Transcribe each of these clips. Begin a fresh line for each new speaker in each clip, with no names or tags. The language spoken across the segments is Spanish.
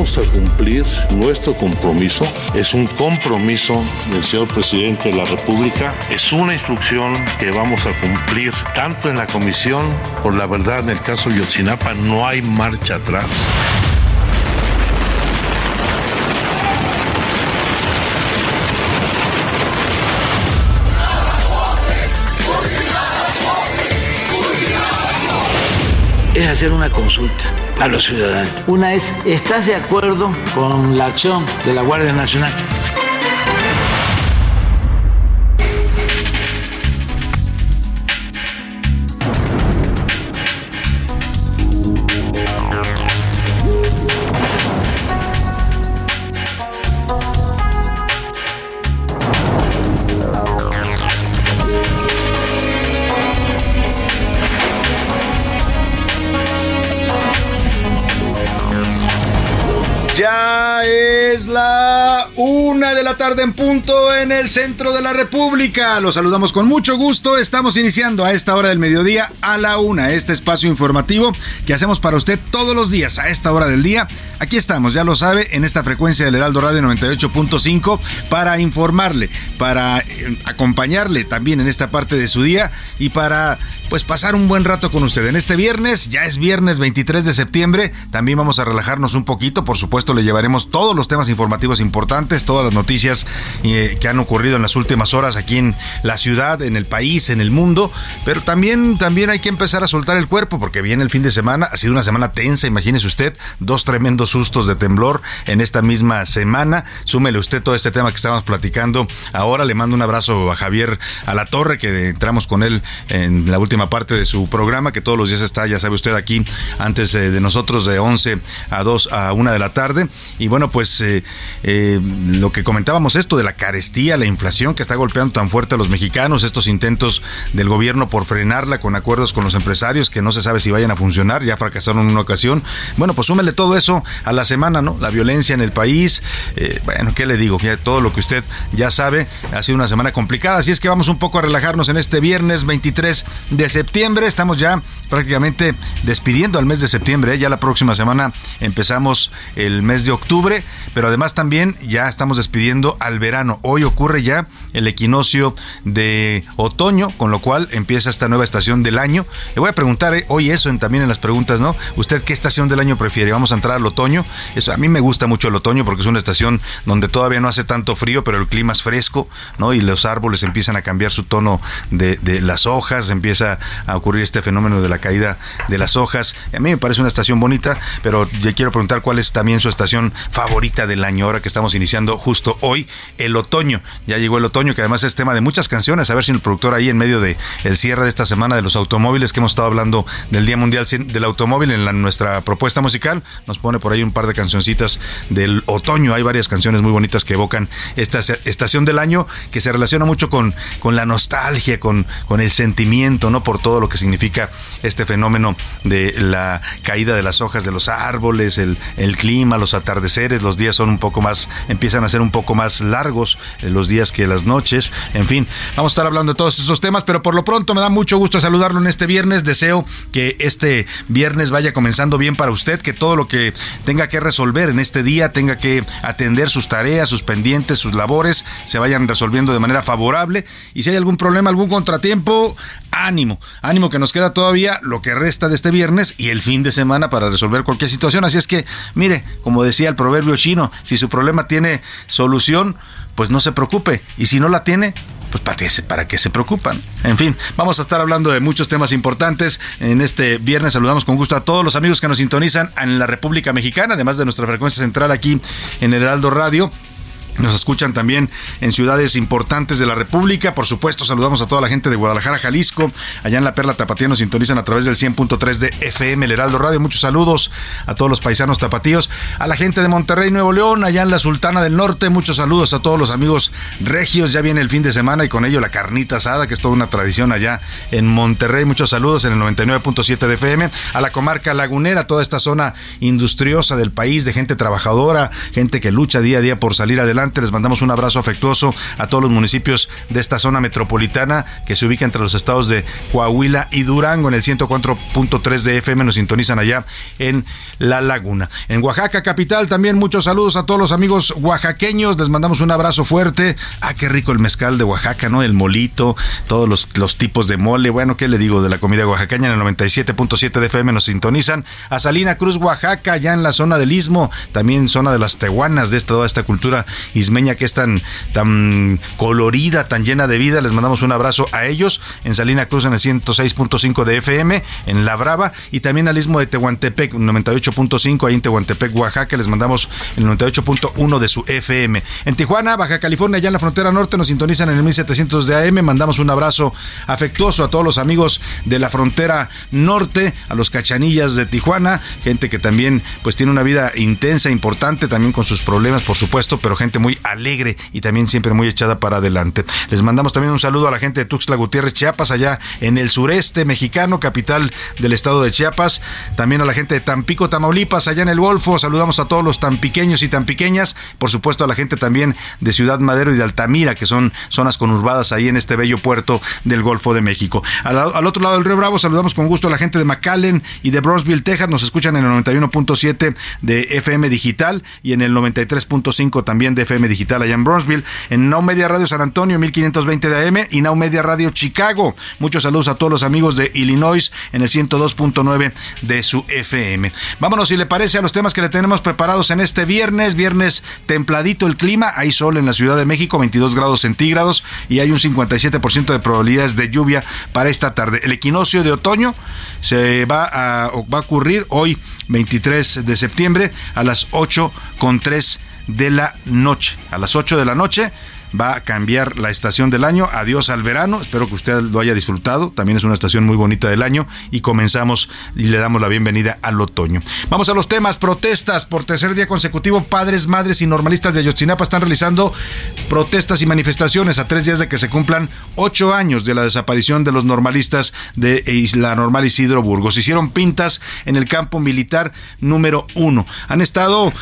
Vamos a cumplir nuestro compromiso. Es un compromiso del señor presidente de la República. Es una instrucción que vamos a cumplir tanto en la comisión, por la verdad, en el caso de Yotzinapa no hay marcha atrás.
es hacer una consulta a los ciudadanos. Una es, ¿estás de acuerdo con la acción de la Guardia Nacional?
La tarde en punto en el centro de la República. Los saludamos con mucho gusto. Estamos iniciando a esta hora del mediodía a la una este espacio informativo que hacemos para usted todos los días a esta hora del día. Aquí estamos, ya lo sabe, en esta frecuencia del Heraldo Radio 98.5 para informarle, para eh, acompañarle también en esta parte de su día y para pues pasar un buen rato con usted. En este viernes, ya es viernes 23 de septiembre, también vamos a relajarnos un poquito, por supuesto le llevaremos todos los temas informativos importantes, todas las noticias eh, que han ocurrido en las últimas horas aquí en la ciudad, en el país, en el mundo, pero también, también hay que empezar a soltar el cuerpo porque viene el fin de semana, ha sido una semana tensa, imagínese usted, dos tremendos sustos de temblor en esta misma semana, súmele usted todo este tema que estábamos platicando ahora, le mando un abrazo a Javier a la torre que entramos con él en la última parte de su programa que todos los días está, ya sabe usted aquí antes eh, de nosotros de 11 a 2 a 1 de la tarde. Y bueno pues eh, lo que comentábamos esto de la carestía, la inflación que está golpeando tan fuerte a los mexicanos, estos intentos del gobierno por frenarla con acuerdos con los empresarios que no se sabe si vayan a funcionar, ya fracasaron en una ocasión. Bueno, pues súmele todo eso a la semana, ¿no? La violencia en el país, eh, bueno, ¿qué le digo? Ya todo lo que usted ya sabe, ha sido una semana complicada, así es que vamos un poco a relajarnos en este viernes 23 de septiembre, estamos ya prácticamente despidiendo al mes de septiembre, ya la próxima semana empezamos el mes de octubre, pero además también ya estamos despidiendo al verano. Hoy ocurre ya el equinoccio de otoño, con lo cual empieza esta nueva estación del año. Le voy a preguntar eh, hoy eso también en las preguntas, ¿no? ¿Usted qué estación del año prefiere? Vamos a entrar al otoño. A mí me gusta mucho el otoño porque es una estación donde todavía no hace tanto frío, pero el clima es fresco, ¿no? Y los árboles empiezan a cambiar su tono de, de las hojas, empieza a ocurrir este fenómeno de la caída de las hojas. A mí me parece una estación bonita, pero yo quiero preguntar cuál es también su estación favorita del año, ahora que estamos iniciando justo hoy, el otoño. Ya llegó el otoño, que además es tema de muchas canciones. A ver si el productor ahí en medio de el cierre de esta semana de los automóviles, que hemos estado hablando del Día Mundial del Automóvil en la, nuestra propuesta musical, nos pone por ahí un par de cancioncitas del otoño. Hay varias canciones muy bonitas que evocan esta estación del año que se relaciona mucho con, con la nostalgia, con, con el sentimiento, ¿no? Por todo lo que significa este fenómeno de la caída de las hojas de los árboles, el, el clima, los atardeceres, los días son un poco más, empiezan a ser un poco más largos eh, los días que las noches. En fin, vamos a estar hablando de todos esos temas, pero por lo pronto me da mucho gusto saludarlo en este viernes. Deseo que este viernes vaya comenzando bien para usted, que todo lo que tenga que resolver en este día, tenga que atender sus tareas, sus pendientes, sus labores, se vayan resolviendo de manera favorable. Y si hay algún problema, algún contratiempo, ánimo, ánimo que nos queda todavía lo que resta de este viernes y el fin de semana para resolver cualquier situación. Así es que, mire, como decía el proverbio chino, si su problema tiene solución, pues no se preocupe. Y si no la tiene, pues para qué, se, para qué se preocupan. En fin, vamos a estar hablando de muchos temas importantes. En este viernes saludamos con gusto a todos los amigos que nos sintonizan en la República Mexicana, además de nuestra frecuencia central aquí en Heraldo Radio. Nos escuchan también en ciudades importantes de la República. Por supuesto, saludamos a toda la gente de Guadalajara, Jalisco. Allá en la Perla Tapatía nos sintonizan a través del 100.3 de FM, el Heraldo Radio. Muchos saludos a todos los paisanos tapatíos. A la gente de Monterrey, Nuevo León, allá en la Sultana del Norte. Muchos saludos a todos los amigos regios. Ya viene el fin de semana y con ello la carnita asada, que es toda una tradición allá en Monterrey. Muchos saludos en el 99.7 de FM. A la comarca lagunera, toda esta zona industriosa del país, de gente trabajadora, gente que lucha día a día por salir adelante les mandamos un abrazo afectuoso a todos los municipios de esta zona metropolitana que se ubica entre los estados de Coahuila y Durango. En el 104.3 de FM nos sintonizan allá en La Laguna. En Oaxaca, capital, también muchos saludos a todos los amigos oaxaqueños. Les mandamos un abrazo fuerte. Ah, qué rico el mezcal de Oaxaca, ¿no? El molito, todos los, los tipos de mole. Bueno, ¿qué le digo de la comida oaxaqueña? En el 97.7 de FM nos sintonizan. A Salina Cruz, Oaxaca, ya en la zona del Istmo, también zona de las tehuanas de esta, toda esta cultura ismeña que es tan, tan colorida, tan llena de vida. Les mandamos un abrazo a ellos en Salina Cruz en el 106.5 de FM, en La Brava, y también al istmo de Tehuantepec, 98.5, ahí en Tehuantepec, Oaxaca. Les mandamos el 98.1 de su FM. En Tijuana, Baja California, allá en la frontera norte, nos sintonizan en el 1700 de AM. Mandamos un abrazo afectuoso a todos los amigos de la frontera norte, a los cachanillas de Tijuana, gente que también pues tiene una vida intensa, importante, también con sus problemas, por supuesto, pero gente muy alegre y también siempre muy echada para adelante. Les mandamos también un saludo a la gente de Tuxtla Gutiérrez, Chiapas, allá en el sureste mexicano, capital del estado de Chiapas. También a la gente de Tampico, Tamaulipas, allá en el Golfo. Saludamos a todos los tan pequeños y tan pequeñas. Por supuesto, a la gente también de Ciudad Madero y de Altamira, que son zonas conurbadas ahí en este bello puerto del Golfo de México. Al, otro lado del Río Bravo, saludamos con gusto a la gente de McAllen y de Brownsville, Texas. Nos escuchan en el 91.7 de FM Digital y en el 93.5 también de FM Digital allá en Bronzeville, en Now Media Radio San Antonio 1520 de AM y Now Media Radio Chicago. Muchos saludos a todos los amigos de Illinois en el 102.9 de su FM. Vámonos si le parece a los temas que le tenemos preparados en este viernes, viernes templadito el clima, hay sol en la Ciudad de México, 22 grados centígrados y hay un 57% de probabilidades de lluvia para esta tarde. El equinoccio de otoño se va a, ocurrir hoy 23 de septiembre a las 8 con 3 de la noche. A las 8 de la noche va a cambiar la estación del año. Adiós al verano. Espero que usted lo haya disfrutado. También es una estación muy bonita del año. Y comenzamos y le damos la bienvenida al otoño. Vamos a los temas. Protestas por tercer día consecutivo. Padres, madres y normalistas de Ayotzinapa están realizando protestas y manifestaciones a tres días de que se cumplan ocho años de la desaparición de los normalistas de Isla Normal Isidro Burgos. Hicieron pintas en el campo militar número uno. Han estado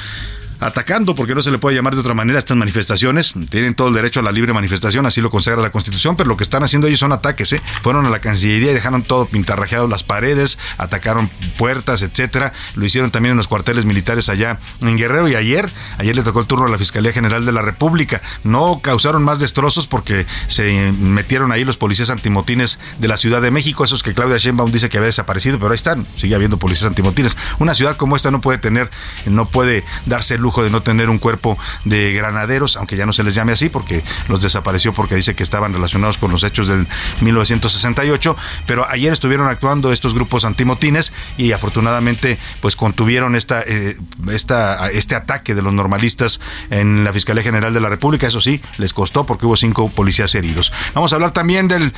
atacando, porque no se le puede llamar de otra manera, estas manifestaciones. Tienen todo el derecho a la libre manifestación, así lo consagra la Constitución, pero lo que están haciendo ellos son ataques. ¿eh? Fueron a la Cancillería y dejaron todo pintarrajeado las paredes, atacaron puertas, etcétera. Lo hicieron también en los cuarteles militares allá en Guerrero y ayer, ayer le tocó el turno a la Fiscalía General de la República. No causaron más destrozos porque se metieron ahí los policías antimotines de la Ciudad de México, esos que Claudia Sheinbaum dice que había desaparecido, pero ahí están, sigue habiendo policías antimotines. Una ciudad como esta no puede tener, no puede darse de no tener un cuerpo de granaderos, aunque ya no se les llame así porque los desapareció porque dice que estaban relacionados con los hechos del 1968, pero ayer estuvieron actuando estos grupos antimotines y afortunadamente pues contuvieron esta, eh, esta, este ataque de los normalistas en la Fiscalía General de la República, eso sí, les costó porque hubo cinco policías heridos. Vamos a hablar también del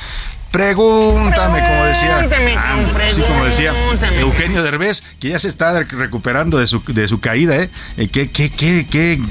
Pregúntame, como decía, ah, sí, como decía Eugenio Derbez, que ya se está recuperando de su, de su caída, ¿eh? ¿Qué, qué, qué, qué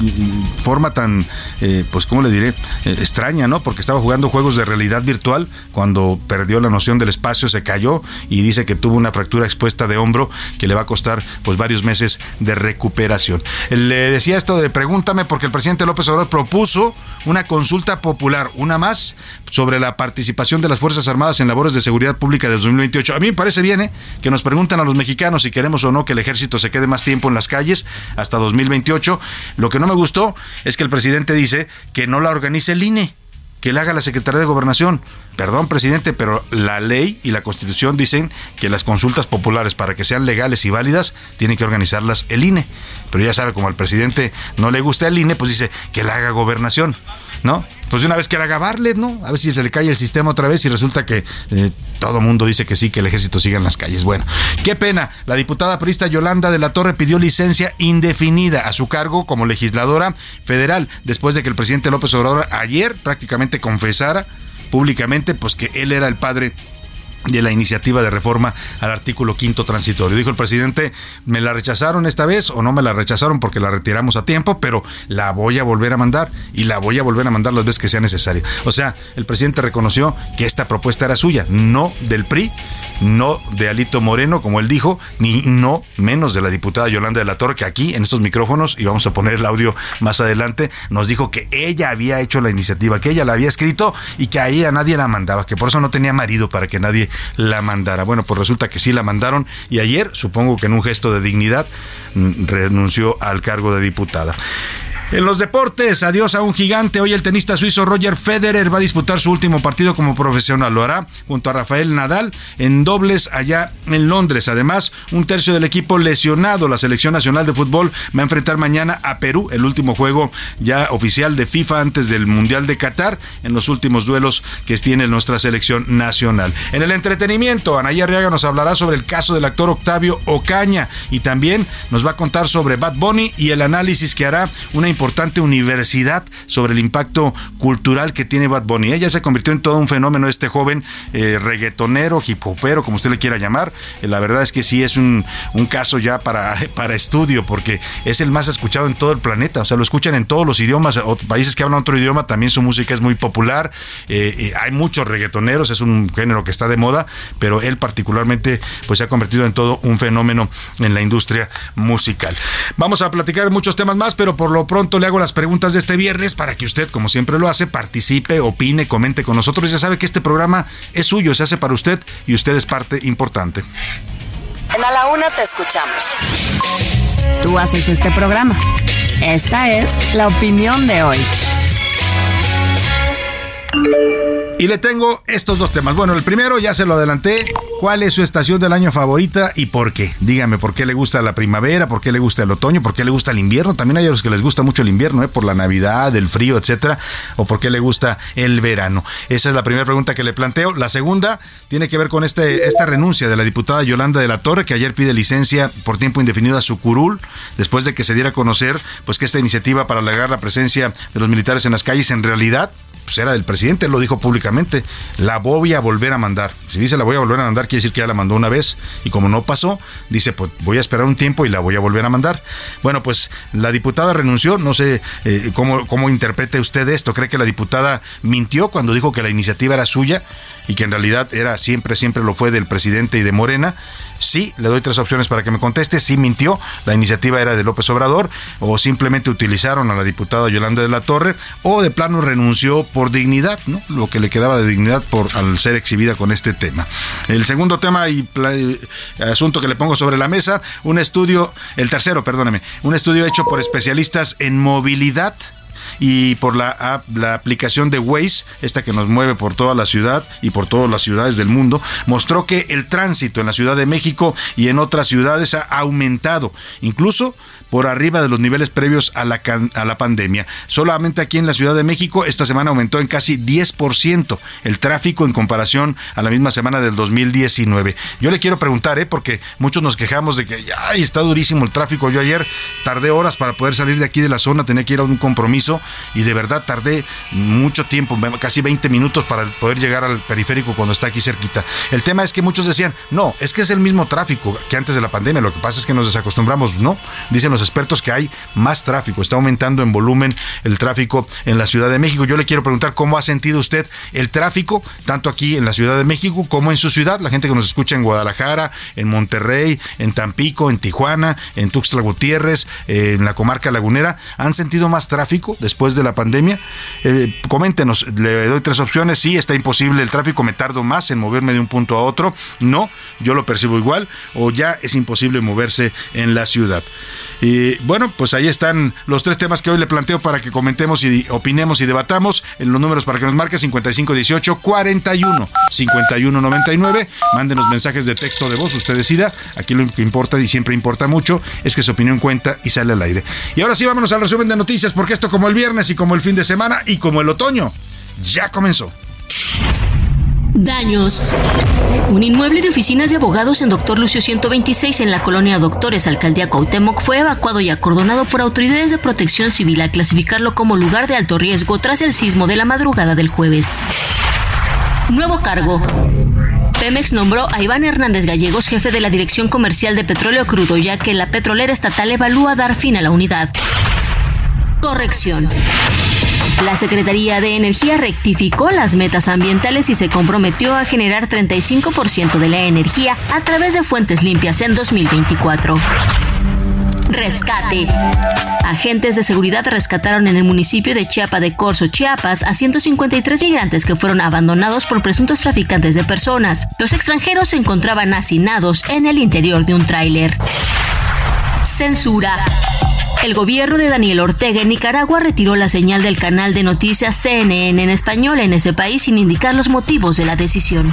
forma tan, eh, pues, ¿cómo le diré? Eh, extraña, ¿no? Porque estaba jugando juegos de realidad virtual cuando perdió la noción del espacio, se cayó y dice que tuvo una fractura expuesta de hombro que le va a costar, pues, varios meses de recuperación. Le decía esto de pregúntame porque el presidente López Obrador propuso una consulta popular, una más, sobre la participación de las Fuerzas Armadas en labores de seguridad pública del 2028. A mí me parece bien ¿eh? que nos preguntan a los mexicanos si queremos o no que el ejército se quede más tiempo en las calles hasta 2028. Lo que no me gustó es que el presidente dice que no la organice el INE que le haga la Secretaría de Gobernación. Perdón, presidente, pero la ley y la Constitución dicen que las consultas populares, para que sean legales y válidas, tiene que organizarlas el INE. Pero ya sabe, como al presidente no le gusta el INE, pues dice que la haga Gobernación, ¿no? pues de una vez que haga Barlet, ¿no? A ver si se le cae el sistema otra vez y resulta que eh, todo mundo dice que sí, que el ejército siga en las calles. Bueno, qué pena. La diputada prista Yolanda de la Torre pidió licencia indefinida a su cargo como legisladora federal después de que el presidente López Obrador ayer prácticamente confesara públicamente pues que él era el padre de la iniciativa de reforma al artículo quinto transitorio. Dijo el presidente, me la rechazaron esta vez o no me la rechazaron porque la retiramos a tiempo, pero la voy a volver a mandar y la voy a volver a mandar las veces que sea necesario. O sea, el presidente reconoció que esta propuesta era suya, no del PRI, no de Alito Moreno, como él dijo, ni no menos de la diputada Yolanda de la Torre, que aquí en estos micrófonos, y vamos a poner el audio más adelante, nos dijo que ella había hecho la iniciativa, que ella la había escrito y que a ella nadie la mandaba, que por eso no tenía marido para que nadie la mandara. Bueno, pues resulta que sí la mandaron y ayer, supongo que en un gesto de dignidad, mm, renunció al cargo de diputada. En los deportes, adiós a un gigante. Hoy el tenista suizo Roger Federer va a disputar su último partido como profesional. Lo hará junto a Rafael Nadal en dobles allá en Londres. Además, un tercio del equipo lesionado. La selección nacional de fútbol va a enfrentar mañana a Perú, el último juego ya oficial de FIFA antes del Mundial de Qatar, en los últimos duelos que tiene nuestra selección nacional. En el entretenimiento, Anaya Arriaga nos hablará sobre el caso del actor Octavio Ocaña y también nos va a contar sobre Bad Bunny y el análisis que hará una importante universidad sobre el impacto cultural que tiene Bad Bunny. Ella se convirtió en todo un fenómeno este joven eh, reggaetonero, hip hopero, como usted le quiera llamar. Eh, la verdad es que sí es un, un caso ya para, para estudio, porque es el más escuchado en todo el planeta. O sea, lo escuchan en todos los idiomas, países que hablan otro idioma, también su música es muy popular. Eh, hay muchos reggaetoneros, es un género que está de moda, pero él particularmente pues se ha convertido en todo un fenómeno en la industria musical. Vamos a platicar muchos temas más, pero por lo pronto le hago las preguntas de este viernes para que usted, como siempre lo hace, participe, opine, comente con nosotros. Ya sabe que este programa es suyo, se hace para usted y usted es parte importante.
En A la Una te escuchamos. Tú haces este programa. Esta es la opinión de hoy.
Y le tengo estos dos temas. Bueno, el primero ya se lo adelanté. ¿Cuál es su estación del año favorita y por qué? Dígame, ¿por qué le gusta la primavera? ¿Por qué le gusta el otoño? ¿Por qué le gusta el invierno? También hay a los que les gusta mucho el invierno, ¿eh? Por la Navidad, el frío, etcétera. ¿O por qué le gusta el verano? Esa es la primera pregunta que le planteo. La segunda tiene que ver con este, esta renuncia de la diputada Yolanda de la Torre, que ayer pide licencia por tiempo indefinido a su curul, después de que se diera a conocer pues que esta iniciativa para alegar la presencia de los militares en las calles en realidad pues era del presidente, él lo dijo públicamente, la voy a volver a mandar. Si dice la voy a volver a mandar, quiere decir que ya la mandó una vez y como no pasó, dice pues voy a esperar un tiempo y la voy a volver a mandar. Bueno, pues la diputada renunció, no sé eh, cómo, cómo interprete usted esto, cree que la diputada mintió cuando dijo que la iniciativa era suya y que en realidad era siempre, siempre lo fue del presidente y de Morena. Sí, le doy tres opciones para que me conteste. Sí mintió, la iniciativa era de López Obrador, o simplemente utilizaron a la diputada Yolanda de la Torre, o de plano renunció por dignidad, ¿no? Lo que le quedaba de dignidad por al ser exhibida con este tema. El segundo tema y asunto que le pongo sobre la mesa, un estudio, el tercero, perdóneme, un estudio hecho por especialistas en movilidad y por la, la aplicación de Waze, esta que nos mueve por toda la ciudad y por todas las ciudades del mundo, mostró que el tránsito en la Ciudad de México y en otras ciudades ha aumentado. Incluso por arriba de los niveles previos a la, a la pandemia. Solamente aquí en la Ciudad de México esta semana aumentó en casi 10% el tráfico en comparación a la misma semana del 2019. Yo le quiero preguntar, ¿eh? porque muchos nos quejamos de que ay, está durísimo el tráfico. Yo ayer tardé horas para poder salir de aquí de la zona, tenía que ir a un compromiso y de verdad tardé mucho tiempo, casi 20 minutos para poder llegar al periférico cuando está aquí cerquita. El tema es que muchos decían, no, es que es el mismo tráfico que antes de la pandemia, lo que pasa es que nos desacostumbramos, no, dicen los expertos que hay más tráfico, está aumentando en volumen el tráfico en la Ciudad de México. Yo le quiero preguntar cómo ha sentido usted el tráfico, tanto aquí en la Ciudad de México como en su ciudad, la gente que nos escucha en Guadalajara, en Monterrey, en Tampico, en Tijuana, en Tuxtla Gutiérrez, eh, en la comarca lagunera, ¿han sentido más tráfico después de la pandemia? Eh, coméntenos, le doy tres opciones, sí, está imposible el tráfico, me tardo más en moverme de un punto a otro, no, yo lo percibo igual, o ya es imposible moverse en la ciudad. Bueno, pues ahí están los tres temas que hoy le planteo para que comentemos y opinemos y debatamos. En los números para que nos marque 5518 41 51 99. Mándenos mensajes de texto de voz, usted decida. Aquí lo que importa y siempre importa mucho es que su opinión cuenta y sale al aire. Y ahora sí, vámonos al resumen de noticias, porque esto como el viernes y como el fin de semana y como el otoño, ya comenzó.
Daños. Un inmueble de oficinas de abogados en Doctor Lucio 126 en la colonia Doctores, alcaldía Cuauhtémoc, fue evacuado y acordonado por autoridades de protección civil a clasificarlo como lugar de alto riesgo tras el sismo de la madrugada del jueves. Nuevo cargo. Pemex nombró a Iván Hernández Gallegos jefe de la Dirección Comercial de Petróleo Crudo, ya que la petrolera estatal evalúa dar fin a la unidad. Corrección. La Secretaría de Energía rectificó las metas ambientales y se comprometió a generar 35% de la energía a través de fuentes limpias en 2024. Rescate. Agentes de seguridad rescataron en el municipio de Chiapa de Corzo, Chiapas, a 153 migrantes que fueron abandonados por presuntos traficantes de personas. Los extranjeros se encontraban hacinados en el interior de un tráiler. Censura. El gobierno de Daniel Ortega en Nicaragua retiró la señal del canal de noticias CNN en español en ese país sin indicar los motivos de la decisión.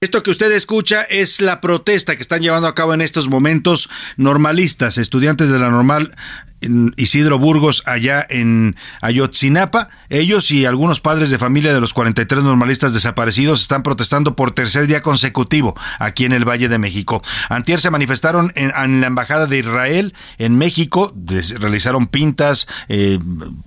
Esto que usted escucha es la protesta que están llevando a cabo en estos momentos normalistas, estudiantes de la normal Isidro Burgos allá en Ayotzinapa. Ellos y algunos padres de familia de los 43 normalistas desaparecidos están protestando por tercer día consecutivo aquí en el Valle de México. Antier se manifestaron en, la Embajada de Israel en México, realizaron pintas, eh,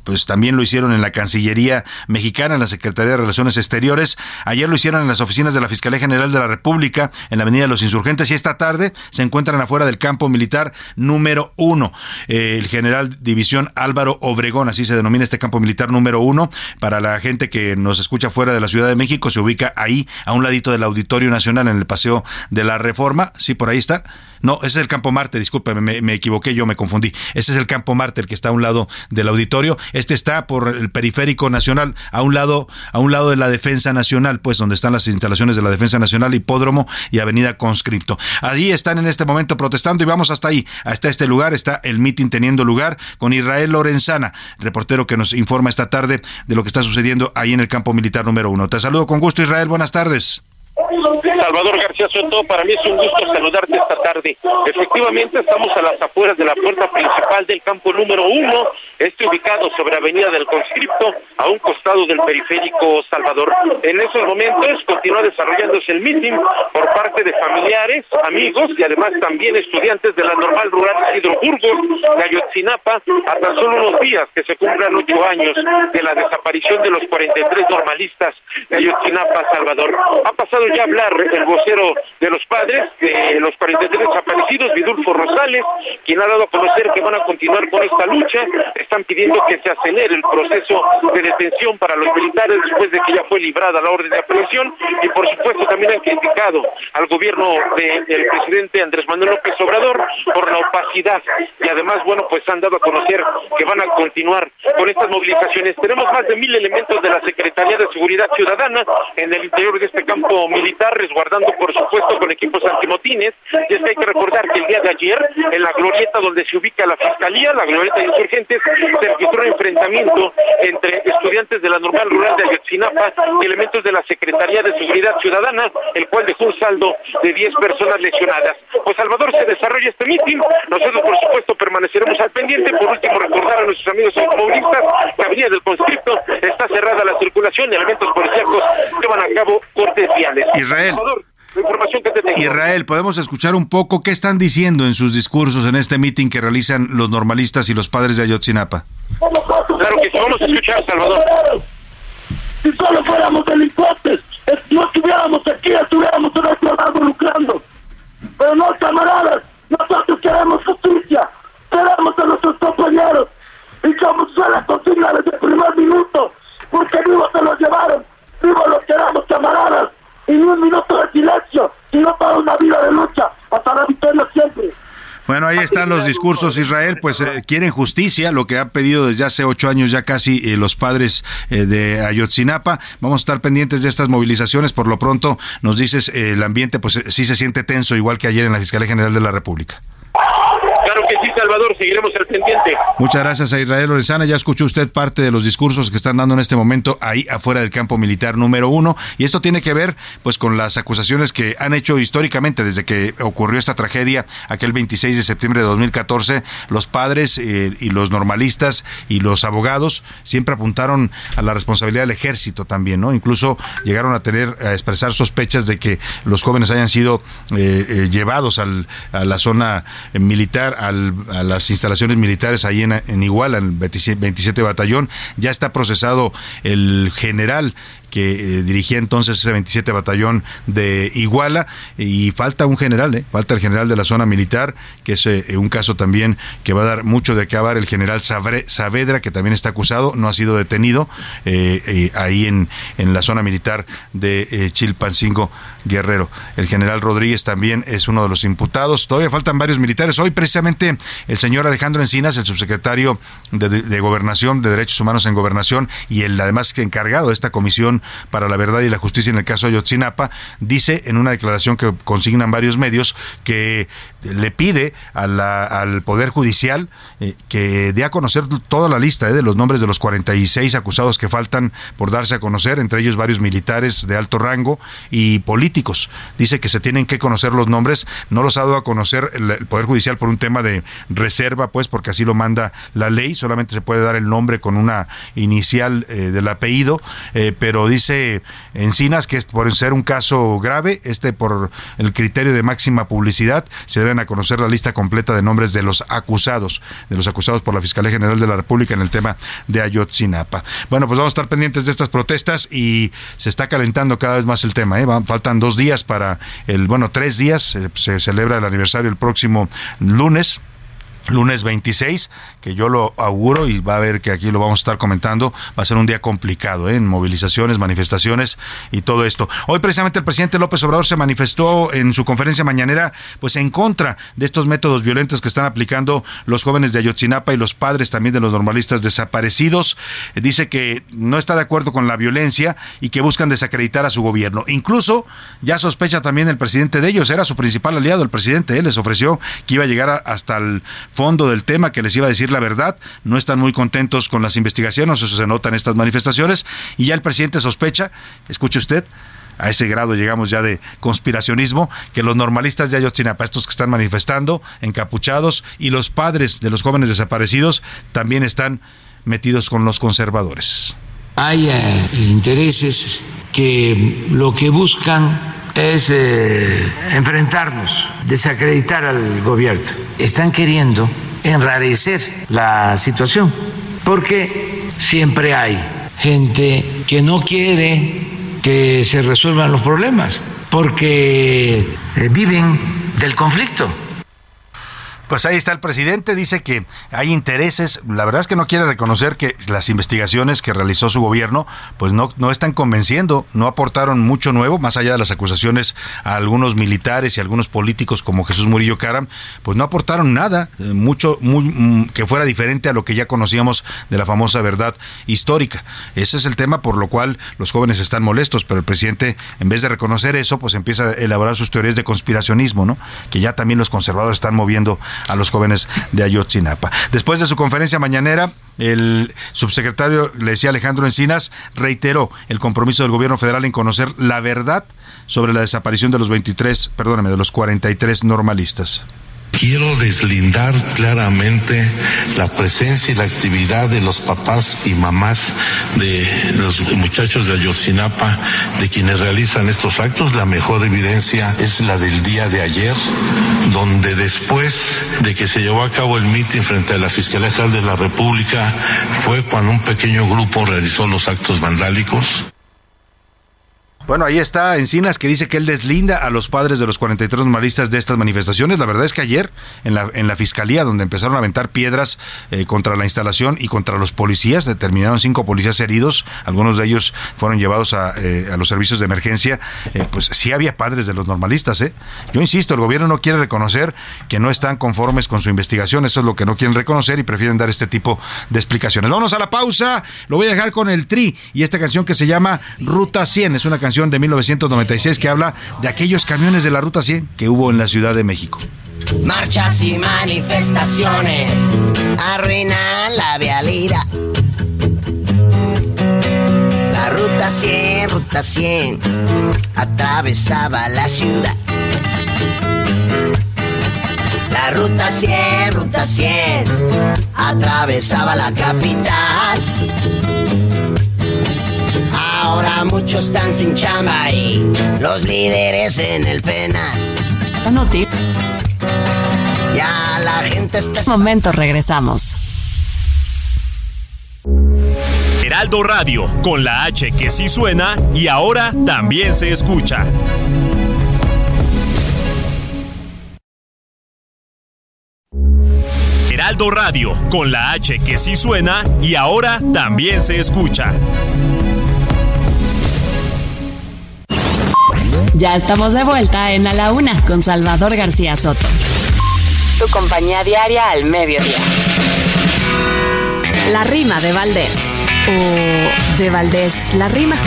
pues también lo hicieron en la Cancillería Mexicana, en la Secretaría de Relaciones Exteriores. Ayer lo hicieron en las oficinas de la Fiscalía General de la República, en la Avenida de los Insurgentes, y esta tarde se encuentran afuera del campo militar número uno. Eh, el general División Álvaro Obregón, así se denomina este campo militar número uno. Para la gente que nos escucha fuera de la Ciudad de México, se ubica ahí, a un ladito del Auditorio Nacional, en el Paseo de la Reforma. Sí, por ahí está no, ese es el Campo Marte, discúlpeme, me, equivoqué, yo me confundí. Ese es el Campo Marte, el que está a un lado del auditorio. Este está por el Periférico Nacional, a un lado, a un lado de la Defensa Nacional, pues donde están las instalaciones de la Defensa Nacional, Hipódromo y Avenida Conscripto. Allí están en este momento protestando y vamos hasta ahí, hasta este lugar, está el mitin teniendo lugar con Israel Lorenzana, reportero que nos informa esta tarde de lo que está sucediendo ahí en el campo militar número uno. Te saludo con gusto, Israel, buenas tardes.
Salvador García Soto, para mí es un gusto saludarte esta tarde. Efectivamente, estamos a las afueras de la puerta principal del campo número uno, este ubicado sobre Avenida del Conscripto, a un costado del periférico Salvador. En esos momentos continúa desarrollándose el meeting por parte de familiares, amigos y además también estudiantes de la normal rural Isidro Burgos de Ayotzinapa, a tan solo unos días que se cumplan ocho años de la desaparición de los 43 normalistas de Ayotzinapa, Salvador. Ha pasado ya hablar el vocero de los padres de los 43 desaparecidos, Vidulfo Rosales, quien ha dado a conocer que van a continuar con esta lucha. Están pidiendo que se acelere el proceso de detención para los militares después de que ya fue librada la orden de aprehensión y por supuesto también han criticado al gobierno del presidente Andrés Manuel López Obrador por la opacidad y además, bueno, pues han dado a conocer que van a continuar con estas movilizaciones. Tenemos más de mil elementos de la Secretaría de Seguridad Ciudadana en el interior de este campo militar, resguardando por supuesto con equipos antimotines. Y es que hay que recordar que el día de ayer, en la glorieta donde se ubica la fiscalía, la glorieta de insurgentes, se registró un enfrentamiento entre estudiantes de la normal rural de Ayotzinapa y elementos de la Secretaría de Seguridad Ciudadana, el cual dejó un saldo de 10 personas lesionadas. Pues Salvador se desarrolla este mitin. Nosotros, por supuesto, permaneceremos al pendiente. Por último, recordar a nuestros amigos automovilistas que Avenida del Conscripto está cerrada la circulación y elementos policíacos llevan a cabo cortes viales.
Israel. Israel, podemos escuchar un poco qué están diciendo en sus discursos en este mitin que realizan los normalistas y los padres de Ayotzinapa.
Claro que sí, vamos a escuchar, Salvador.
Si solo fuéramos delincuentes, no estuviéramos aquí, estuviéramos en otro lado lucrando. Pero no, camaradas, nosotros queremos justicia, queremos a nuestros compañeros. Y como fue la consigna desde el primer minuto, porque vivos se los llevaron, vivos los queremos, camaradas y ni un minuto de silencio, sino para una vida de lucha hasta la victoria siempre.
Bueno, ahí están los discursos, Israel, pues eh, quieren justicia, lo que ha pedido desde hace ocho años ya casi eh, los padres eh, de Ayotzinapa. Vamos a estar pendientes de estas movilizaciones. Por lo pronto, nos dices, el ambiente pues sí se siente tenso, igual que ayer en la Fiscalía General de la República.
Salvador, seguiremos al pendiente.
Muchas gracias a Israel Lorenzana. Ya escuchó usted parte de los discursos que están dando en este momento ahí afuera del campo militar número uno. Y esto tiene que ver pues con las acusaciones que han hecho históricamente desde que ocurrió esta tragedia aquel 26 de septiembre de 2014. Los padres eh, y los normalistas y los abogados siempre apuntaron a la responsabilidad del ejército también, ¿no? Incluso llegaron a tener, a expresar sospechas de que los jóvenes hayan sido eh, eh, llevados al, a la zona militar a las instalaciones militares ahí en, en Iguala, en el 27 Batallón. Ya está procesado el general que eh, dirigía entonces ese 27 batallón de Iguala y falta un general, ¿eh? falta el general de la zona militar, que es eh, un caso también que va a dar mucho de hablar, el general Saavedra, que también está acusado, no ha sido detenido ahí en, en la zona militar de Chilpancingo Guerrero. El general Rodríguez también es uno de los imputados. Todavía faltan varios militares. Hoy precisamente el señor Alejandro Encinas, el subsecretario de, de Gobernación, de Derechos Humanos en Gobernación y el además encargado de esta comisión para la Verdad y la Justicia en el caso de Ayotzinapa, dice en una declaración que consignan varios medios que le pide al Poder Judicial eh, que dé a conocer toda la lista eh, de los nombres de los 46 acusados que faltan por darse a conocer, entre ellos varios militares de alto rango y políticos. Dice que se tienen que conocer los nombres, no los ha dado a conocer el, Poder Judicial por un tema de reserva, pues porque así lo manda la ley, solamente se puede dar el nombre con una inicial eh, del apellido, pero dice Encinas que es por ser un caso grave, este por el criterio de máxima publicidad, se a conocer la lista completa de nombres de los acusados, de los acusados por la Fiscalía General de la República en el tema de Ayotzinapa. Bueno, pues vamos a estar pendientes de estas protestas y se está calentando cada vez más el tema. ¿eh? Faltan dos días para el, bueno, tres días, se celebra el aniversario el próximo lunes lunes 26, que yo lo auguro y va a ver que aquí lo vamos a estar comentando, va a ser un día complicado ¿eh? en movilizaciones, manifestaciones y todo esto. Hoy precisamente el presidente López Obrador se manifestó en su conferencia mañanera pues en contra de estos métodos violentos que están aplicando los jóvenes de Ayotzinapa y los padres también de los normalistas desaparecidos. Dice que no está de acuerdo con la violencia y que buscan desacreditar a su gobierno. Incluso ya sospecha también el presidente de ellos, era su principal aliado, el presidente, él les ofreció que iba a llegar hasta el fondo del tema, que les iba a decir la verdad. No están muy contentos con las investigaciones, eso se nota en estas manifestaciones. Y ya el presidente sospecha, escuche usted, a ese grado llegamos ya de conspiracionismo, que los normalistas de Ayotzinapa, estos que están manifestando, encapuchados, y los padres de los jóvenes desaparecidos también están metidos con los conservadores.
Hay eh, intereses que lo que buscan es eh, enfrentarnos, desacreditar al gobierno. Están queriendo enrarecer la situación, porque siempre hay gente que no quiere que se resuelvan los problemas, porque eh, viven del conflicto.
Pues ahí está el presidente, dice que hay intereses. La verdad es que no quiere reconocer que las investigaciones que realizó su gobierno, pues no, no están convenciendo, no aportaron mucho nuevo, más allá de las acusaciones a algunos militares y algunos políticos como Jesús Murillo Caram, pues no aportaron nada, eh, mucho, muy, mm, que fuera diferente a lo que ya conocíamos de la famosa verdad histórica. Ese es el tema por lo cual los jóvenes están molestos, pero el presidente, en vez de reconocer eso, pues empieza a elaborar sus teorías de conspiracionismo, ¿no? Que ya también los conservadores están moviendo a los jóvenes de Ayotzinapa. Después de su conferencia mañanera, el subsecretario, le decía Alejandro Encinas, reiteró el compromiso del gobierno federal en conocer la verdad sobre la desaparición de los 23, perdóname, de los 43 normalistas.
Quiero deslindar claramente la presencia y la actividad de los papás y mamás de los muchachos de Ayotzinapa, de quienes realizan estos actos. La mejor evidencia es la del día de ayer, donde después de que se llevó a cabo el mitin frente a la Fiscalía de la República, fue cuando un pequeño grupo realizó los actos vandálicos.
Bueno, ahí está Encinas que dice que él deslinda a los padres de los 43 normalistas de estas manifestaciones. La verdad es que ayer en la, en la fiscalía, donde empezaron a aventar piedras eh, contra la instalación y contra los policías, determinaron cinco policías heridos. Algunos de ellos fueron llevados a, eh, los servicios de emergencia. Eh, pues sí había padres de los normalistas. ¿eh? Yo insisto, el gobierno no quiere reconocer que no están conformes con su investigación. Eso es lo que no quieren reconocer y prefieren dar este tipo de explicaciones. Vámonos a la pausa. Lo voy a dejar con el Tri y esta canción que se llama Ruta 100. Es una canción de 1996 que habla de aquellos camiones de la Ruta 100 que hubo en la Ciudad de México.
Marchas y manifestaciones arruinan la vialidad. La ruta 100, ruta 100, atravesaba la ciudad. La ruta 100, ruta 100, atravesaba la capital. Muchos están sin chamba y los líderes en el penal. Ya la gente está...
Momento, regresamos.
Heraldo Radio, con la H que sí suena y ahora también se escucha. Heraldo Radio, con la H que sí suena y ahora también se escucha.
Ya estamos de vuelta en A la Una con Salvador García Soto. Tu compañía diaria al mediodía. La rima de Valdés. O de Valdés la rima.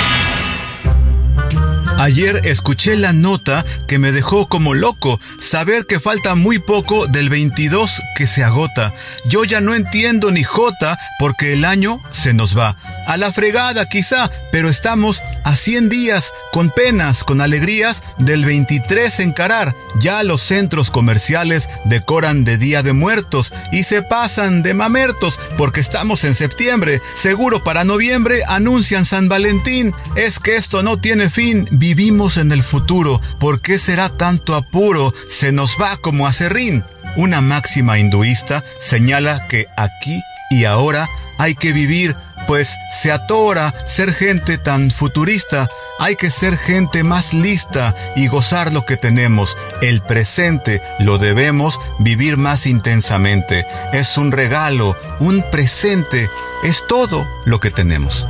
Ayer escuché la nota que me dejó como loco, saber que falta muy poco del 22 que se agota. Yo ya no entiendo ni jota porque el año se nos va. A la fregada quizá, pero estamos a 100 días, con penas, con alegrías, del 23 encarar. Ya los centros comerciales decoran de Día de Muertos y se pasan de mamertos porque estamos en septiembre. Seguro para noviembre anuncian San Valentín. Es que esto no tiene fin vivimos en el futuro. ¿Por qué será tanto apuro? Se nos va como a serrín. Una máxima hinduista señala que aquí y ahora hay que vivir, pues se atora ser gente tan futurista. Hay que ser gente más lista y gozar lo que tenemos. El presente lo debemos vivir más intensamente. Es un regalo, un presente. Es todo lo que tenemos.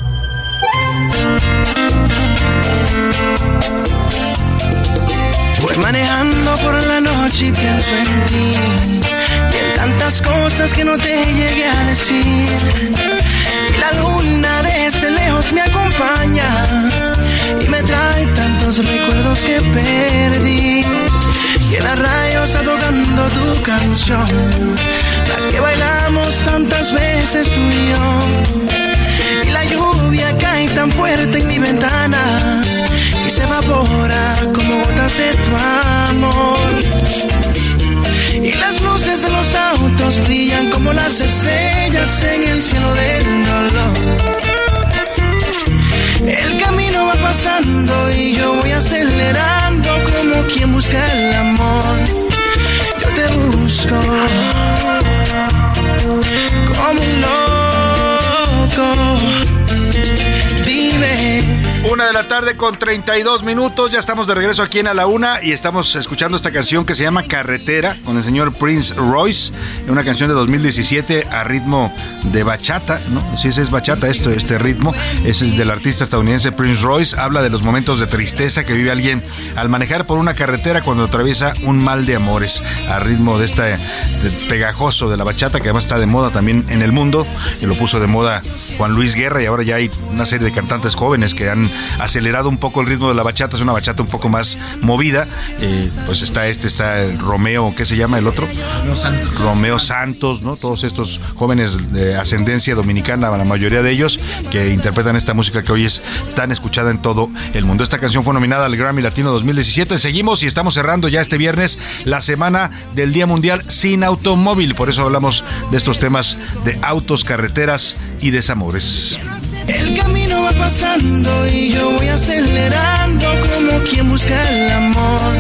Voy manejando por la noche y pienso en ti. Y en tantas cosas que no te llegué a decir. La luna desde lejos me acompaña. Y me trae tantos recuerdos que perdí. Y en la radio está tocando tu canción. La que bailamos tantas veces tú y yo. Y la lluvia cae tan fuerte en mi ventana y se evapora como gotas de tu amor. Y las luces de los autos brillan como las estrellas en el cielo del dolor. El camino va pasando y yo voy acelerando como quien busca el amor. Yo te busco como un
Una de la tarde con 32 minutos. Ya estamos de regreso aquí en A la Una y estamos escuchando esta canción que se llama Carretera con el señor Prince Royce. Una canción de 2017 a ritmo de bachata, ¿no? Sí, es bachata, esto, este ritmo. Es del artista estadounidense Prince Royce. Habla de los momentos de tristeza que vive alguien al manejar por una carretera cuando atraviesa un mal de amores. A ritmo de este pegajoso de la bachata que además está de moda también en el mundo. Y lo puso de moda Juan Luis Guerra y ahora ya hay una serie de cantantes jóvenes que han acelerado un poco el ritmo de la bachata, es una bachata un poco más movida. Eh, pues está este, está el Romeo, ¿qué se llama el otro? Romeo Santos. Romeo Santos, ¿no? Todos estos jóvenes de ascendencia dominicana, la mayoría de ellos, que interpretan esta música que hoy es tan escuchada en todo el mundo. Esta canción fue nominada al Grammy Latino 2017. Seguimos y estamos cerrando ya este viernes la semana del Día Mundial sin Automóvil. Por eso hablamos de estos temas de autos, carreteras y desamores.
El camino va pasando y yo voy acelerando como quien busca el amor.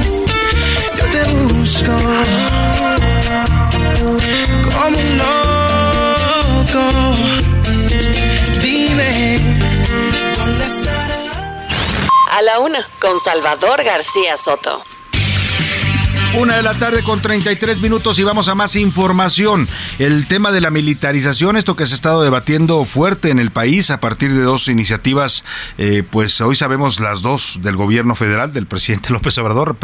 Yo te busco como un loco. Dime dónde estará.
A la una, con Salvador García Soto.
Una de la tarde con 33 minutos y vamos a más información. El tema de la militarización, esto que se ha estado debatiendo fuerte en el país a partir de dos iniciativas, eh, pues hoy sabemos las dos del gobierno federal, del presidente López Obrador.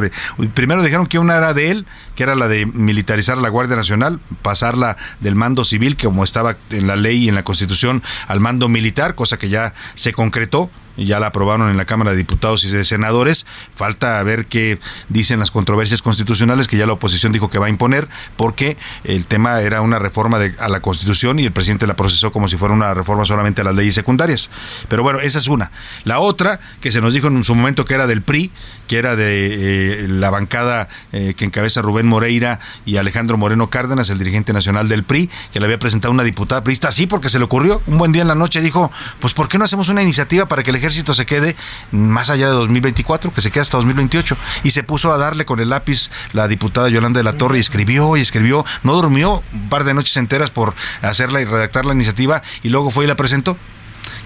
Primero dijeron que una era de él, que era la de militarizar a la Guardia Nacional, pasarla del mando civil, como estaba en la ley y en la constitución, al mando militar, cosa que ya se concretó ya la aprobaron en la Cámara de Diputados y de Senadores. Falta ver qué dicen las controversias constitucionales que ya la oposición dijo que va a imponer, porque el tema era una reforma de, a la Constitución y el presidente la procesó como si fuera una reforma solamente a las leyes secundarias. Pero bueno, esa es una. La otra, que se nos dijo en su momento que era del PRI, que era de eh, la bancada eh, que encabeza Rubén Moreira y Alejandro Moreno Cárdenas, el dirigente nacional del PRI, que le había presentado una diputada priista así porque se le ocurrió. Un buen día en la noche dijo, pues ¿por qué no hacemos una iniciativa para que el ejército se quede más allá de 2024, que se quede hasta 2028? Y se puso a darle con el lápiz la diputada Yolanda de la Torre y escribió y escribió, no durmió un par de noches enteras por hacerla y redactar la iniciativa y luego fue y la presentó.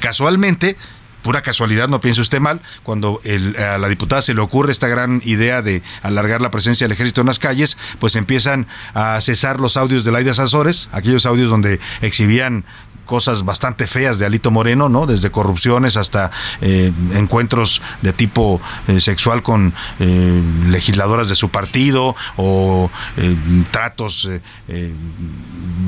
Casualmente, pura casualidad, no piense usted mal, cuando a la diputada se le ocurre esta gran idea de alargar la presencia del ejército en las calles, pues empiezan a cesar los audios de Laida Sazores, aquellos audios donde exhibían cosas bastante feas de Alito Moreno, ¿no? Desde corrupciones hasta eh, encuentros de tipo eh, sexual con eh, legisladoras de su partido o tratos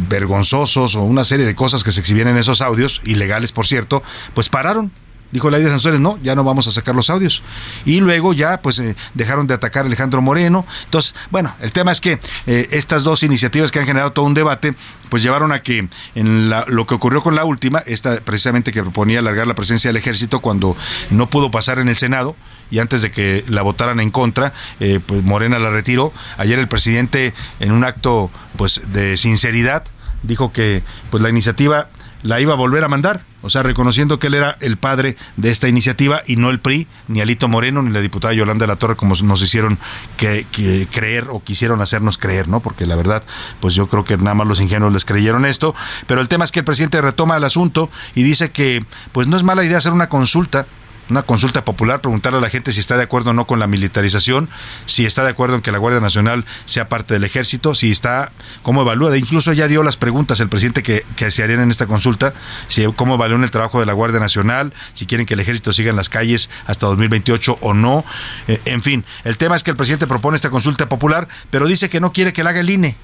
vergonzosos o una serie de cosas que se exhibían en esos audios, ilegales por cierto, pues pararon Dijo la de Sanzores, no, ya no vamos a sacar los audios. Y luego ya, pues, eh, dejaron de atacar a Alejandro Moreno. Entonces, bueno, el tema es que eh, estas dos iniciativas que han generado todo un debate, pues llevaron a que en lo que ocurrió con la última, esta precisamente que proponía alargar la presencia del ejército cuando no pudo pasar en el Senado, y antes de que la votaran en contra, eh, pues Morena la retiró. Ayer el presidente, en un acto pues de sinceridad, dijo que pues la iniciativa la iba a volver a mandar, o sea, reconociendo que él era el padre de esta iniciativa y no el PRI, ni Alito Moreno, ni la diputada Yolanda de la Torre, como nos hicieron que, creer o quisieron hacernos creer, ¿no? Porque la verdad, pues yo creo que nada más los ingenuos les creyeron esto, pero el tema es que el presidente retoma el asunto y dice que pues no es mala idea hacer una consulta una consulta popular, preguntarle a la gente si está de acuerdo o no con la militarización, si está de acuerdo en que la Guardia Nacional sea parte del ejército, si está, cómo evalúa, incluso ya dio las preguntas el presidente que, que se harían en esta consulta, si cómo evalúan el trabajo de la Guardia Nacional, si quieren que el ejército siga en las calles hasta 2028 o no, eh, en fin, el tema es que el presidente propone esta consulta popular, pero dice que no quiere que la haga el INE,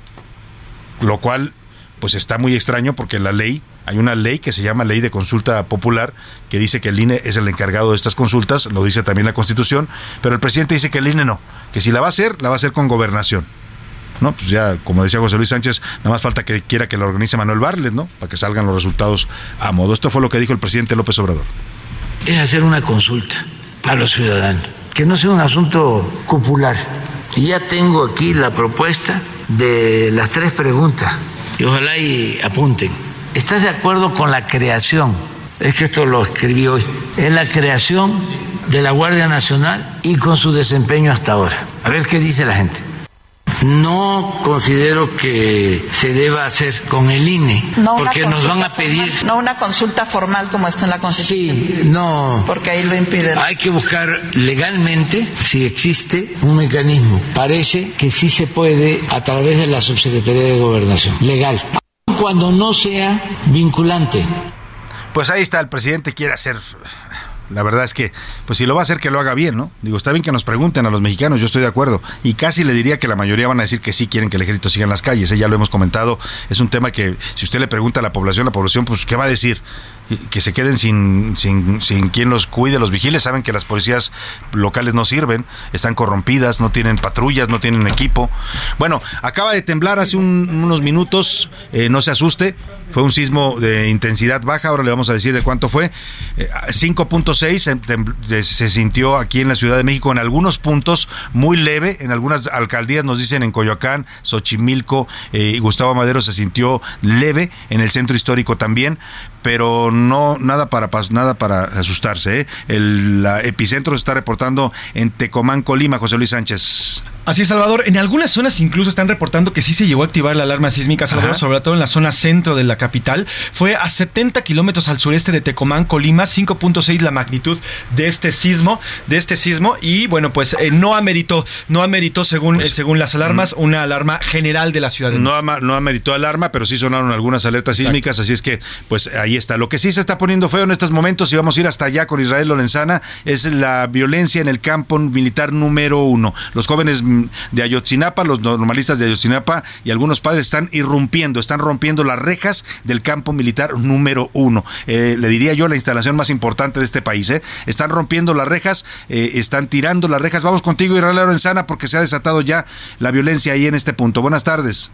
lo cual pues está muy extraño porque la ley hay una ley que se llama Ley de Consulta Popular que dice que el INE es el encargado de estas consultas, lo dice también la Constitución, pero el presidente dice que el INE no, que si la va a hacer, la va a hacer con gobernación. ¿no? Pues ya, como decía José Luis Sánchez, nada más falta que quiera que la organice Manuel Barlet, ¿no? Para que salgan los resultados a modo. Esto fue lo que dijo el presidente López Obrador.
Es hacer una consulta a los ciudadanos, que no sea un asunto popular. Y ya tengo aquí la propuesta de las tres preguntas, y ojalá y apunten ¿Estás de acuerdo con la creación? Es que esto lo escribí hoy. En la creación de la Guardia Nacional y con su desempeño hasta ahora. A ver qué dice la gente. no considero que se deba hacer con el INE, porque nos van a pedir...
no una consulta formal como está en la Constitución.
Sí, no.
Porque ahí lo impide.
Hay que buscar legalmente si existe un mecanismo. Parece que sí se puede a través de la Subsecretaría de Gobernación. Legal. Cuando no sea vinculante.
Pues ahí está, el presidente quiere hacer la verdad es que, pues si lo va a hacer, que lo haga bien, ¿no? Digo, está bien que nos pregunten a los mexicanos, yo estoy de acuerdo. Y casi le diría que la mayoría van a decir que sí quieren que el ejército siga en las calles. ¿eh? Ya lo hemos comentado. Es un tema que, si usted le pregunta a la población, la población, pues, ¿qué va a decir? Que se queden sin, sin, sin quien los cuide, los vigiles. Saben que las policías locales no sirven, están corrompidas, no tienen patrullas, no tienen equipo. Bueno, acaba de temblar hace unos minutos, eh, no se asuste, fue un sismo de intensidad baja, ahora le vamos a decir de cuánto fue. 5.6 eh, se, sintió aquí en la Ciudad de México en algunos puntos, muy leve, en algunas alcaldías nos dicen en Coyoacán, Xochimilco eh, y Gustavo Madero se sintió leve, en el centro histórico también, pero no nada para nada para asustarse. ¿eh? El epicentro se está reportando en Tecomán, Colima, José Luis Sánchez.
Así es, Salvador. En algunas zonas incluso están reportando que sí se llegó a activar la alarma sísmica, Salvador, sobre todo en la zona centro de la capital. Fue a 70 kilómetros al sureste de Tecomán, Colima, 5.6 la magnitud de este sismo, de este sismo. Y bueno, pues eh, no ameritó, no ameritó según, pues, eh, según las alarmas, mm. una alarma general de la ciudad. De
no, no ameritó alarma, pero sí sonaron algunas alertas sísmicas, así es que pues ahí está. Lo que sí se está poniendo feo en estos momentos, y vamos a ir hasta allá con Israel Lorenzana, es la violencia en el campo militar número uno. Los jóvenes de Ayotzinapa, los normalistas de Ayotzinapa y algunos padres están irrumpiendo, están rompiendo las rejas del campo militar número uno. Eh, le diría yo la instalación más importante de este país. ¿eh? Están rompiendo las rejas, eh, están tirando las rejas. Vamos contigo, Israel Lorenzana, porque se ha desatado ya la violencia ahí en este punto. Buenas tardes.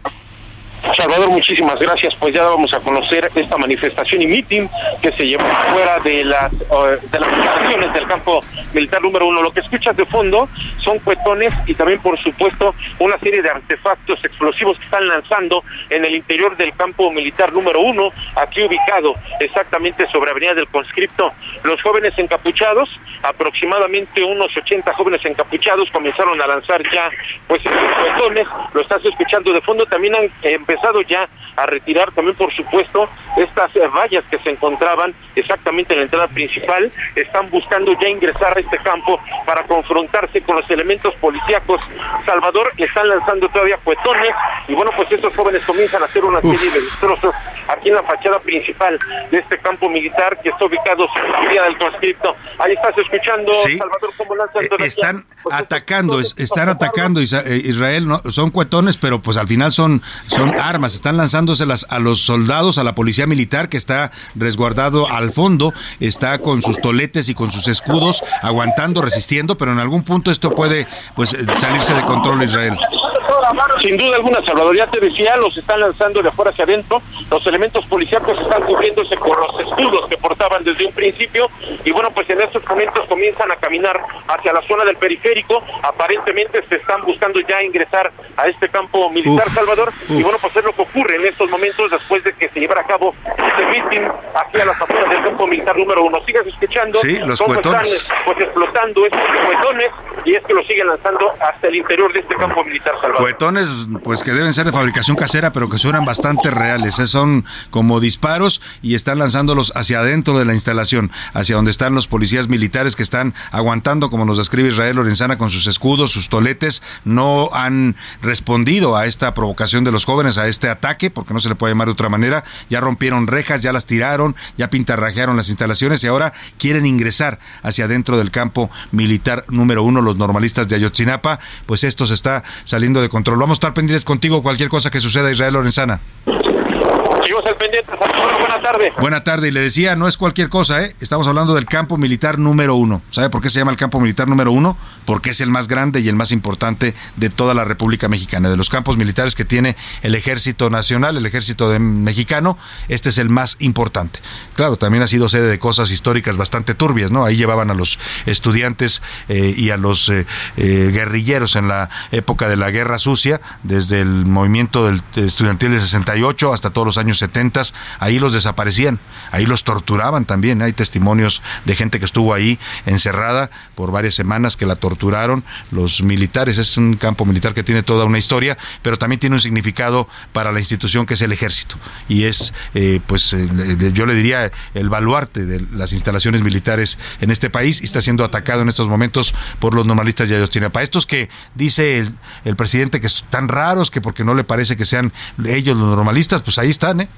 Salvador, muchísimas gracias. Pues ya vamos a conocer esta manifestación y meeting que se llevó fuera de las de las instalaciones del campo militar número uno. Lo que escuchas de fondo son cuetones y también, por supuesto, una serie de artefactos explosivos que están lanzando en el interior del campo militar número uno, aquí ubicado exactamente sobre Avenida del Conscripto. Los jóvenes encapuchados, aproximadamente unos 80 jóvenes encapuchados, comenzaron a lanzar ya pues estos cuetones. Lo estás escuchando de fondo. También han empezado ya a retirar también, por supuesto, estas eh, vallas que se encontraban exactamente en la entrada principal. Están buscando ya ingresar a este campo para confrontarse con los elementos policíacos. Salvador están lanzando todavía cuetones y bueno, pues estos jóvenes comienzan a hacer una serie de destrozos aquí en la fachada principal de este campo militar que está ubicado sobre la vía del conscripto. Ahí estás escuchando, Salvador, cómo lanzan
eh, Están atacando, están atacando eh, Israel, ¿no? son cuetones, pero pues al final son, son armas, están lanzándoselas a los soldados, a la policía militar que está resguardado al fondo, está con sus toletes y con sus escudos aguantando, resistiendo, pero en algún punto esto puede pues salirse de control Israel.
Sin duda alguna, Salvador, ya te decía, los están lanzando de afuera hacia adentro, los elementos policíacos están cubriéndose con los escudos que portaban desde un principio, y bueno, pues en estos momentos comienzan a caminar hacia la zona del periférico, aparentemente se están buscando ya ingresar a este campo militar, Salvador, y bueno, pues es lo que ocurre en estos momentos después de que se llevara a cabo este meeting aquí a las afueras del campo militar número uno. Sigas escuchando
sí, los cómo están
pues explotando estos cuetones, y es que lo siguen lanzando hasta el interior de este campo militar, Salvador.
Cuetones, pues que deben ser de fabricación casera, pero que suenan bastante reales. ¿eh? Son como disparos y están lanzándolos hacia adentro de la instalación, hacia donde están los policías militares que están aguantando, como nos describe Israel Lorenzana, con sus escudos, sus toletes. No han respondido a esta provocación de los jóvenes, a este ataque, porque no se le puede llamar de otra manera. Ya rompieron rejas, ya las tiraron, ya pintarrajearon las instalaciones y ahora quieren ingresar hacia adentro del campo militar número uno, los normalistas de Ayotzinapa. Pues esto se está saliendo de control. Vamos a estar pendientes contigo cualquier cosa que suceda, Israel Lorenzana.
Pendiente. Buenas tardes.
Buena tarde. Y le decía, no es cualquier cosa, ¿eh? Estamos hablando del campo militar número uno. ¿Sabe por qué se llama el campo militar número uno? Porque es el más grande y el más importante de toda la República Mexicana. De los campos militares que tiene el Ejército Nacional, el Ejército Mexicano, este es el más importante. Claro, también ha sido sede de cosas históricas bastante turbias, ¿no? Ahí llevaban a los estudiantes eh, y a los eh, eh, guerrilleros en la época de la Guerra Sucia, desde el movimiento del estudiantil de 68 hasta todos los años 70 ahí los desaparecían, ahí los torturaban también. Hay testimonios de gente que estuvo ahí encerrada por varias semanas que la torturaron. Los militares, es un campo militar que tiene toda una historia, pero también tiene un significado para la institución que es el ejército. Y es, eh, pues, yo le diría, el baluarte de las instalaciones militares en este país y está siendo atacado en estos momentos por los normalistas de Ayotzinapa. Estos que dice el, el presidente que están raros, que porque no le parece que sean ellos los normalistas, pues ahí están, ¿eh?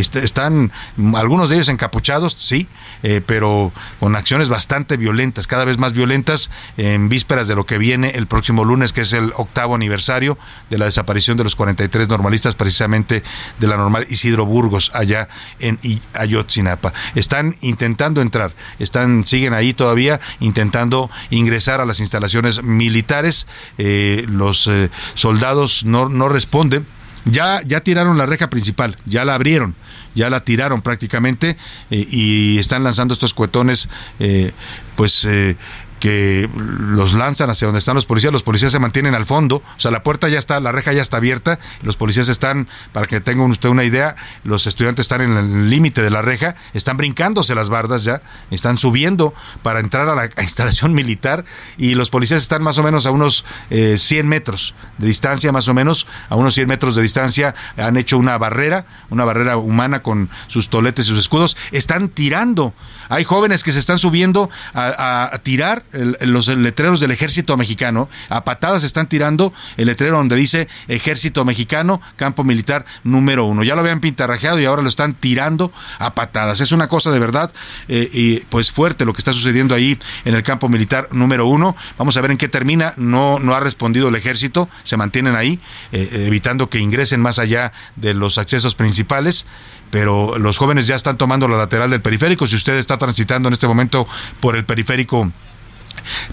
Están algunos de ellos encapuchados, sí, eh, pero con acciones bastante violentas, cada vez más violentas, en vísperas de lo que viene el próximo lunes, que es el octavo aniversario de la desaparición de los 43 normalistas, precisamente de la normal Isidro Burgos, allá en Ayotzinapa. Están intentando entrar, están, siguen ahí todavía intentando ingresar a las instalaciones militares. Eh, los eh, soldados no, no responden ya, ya tiraron la reja principal, ya la abrieron, ya la tiraron prácticamente eh, y están lanzando estos cuetones, eh, pues eh, que los lanzan hacia donde están los policías, los policías se mantienen al fondo, o sea, la puerta ya está, la reja ya está abierta, los policías están, para que tengan usted una idea, los estudiantes están en el límite de la reja, están brincándose las bardas ya, están subiendo para entrar a la instalación militar y los policías están más o menos a unos 100 eh, metros de distancia, más o menos, a unos 100 metros de distancia, han hecho una barrera, una barrera humana con sus toletes y sus escudos, están tirando, hay jóvenes que se están subiendo a tirar los letreros del ejército mexicano, a patadas están tirando el letrero donde dice ejército mexicano, campo militar número uno. Ya lo habían pintarrajeado y ahora lo están tirando a patadas. Es una cosa de verdad eh, y pues fuerte lo que está sucediendo ahí en el campo militar número uno. Vamos a ver en qué termina. No, no ha respondido el ejército, se mantienen ahí, eh, evitando que ingresen más allá de los accesos principales pero los jóvenes ya están tomando la lateral del periférico. Si usted está transitando en este momento por el periférico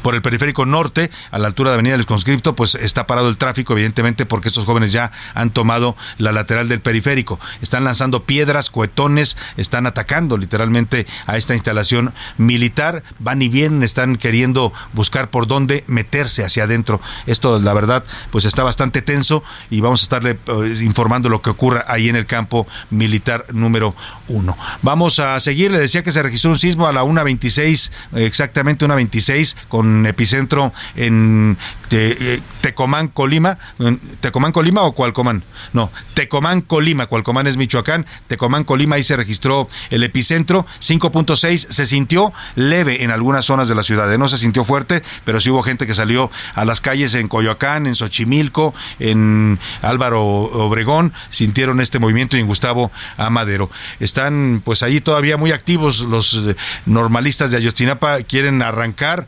por el periférico norte, a la altura de Avenida del Conscripto, pues está parado el tráfico, evidentemente, porque estos jóvenes ya han tomado la lateral del periférico. Están lanzando piedras, cohetones, están atacando literalmente a esta instalación militar. Van y vienen, están queriendo buscar por dónde meterse hacia adentro. Esto, la verdad, pues está bastante tenso y vamos a estarle eh, informando lo que ocurra ahí en el campo militar número uno. Vamos a seguir. Le decía que se registró un sismo a la 1.26, exactamente 1.26 con epicentro en eh, Tecomán, Colima. ¿Tecomán, Colima o Cualcomán? No, Tecomán, Colima. Cualcomán es Michoacán. Tecomán, Colima, ahí se registró el epicentro. 5.6 se sintió leve en algunas zonas de la ciudad. ¿eh? No se sintió fuerte, pero sí hubo gente que salió a las calles en Coyoacán, en Xochimilco, en Álvaro Obregón. Sintieron este movimiento y en Gustavo Amadero. Están pues ahí todavía muy activos los eh, normalistas de Ayotzinapa. Quieren arrancar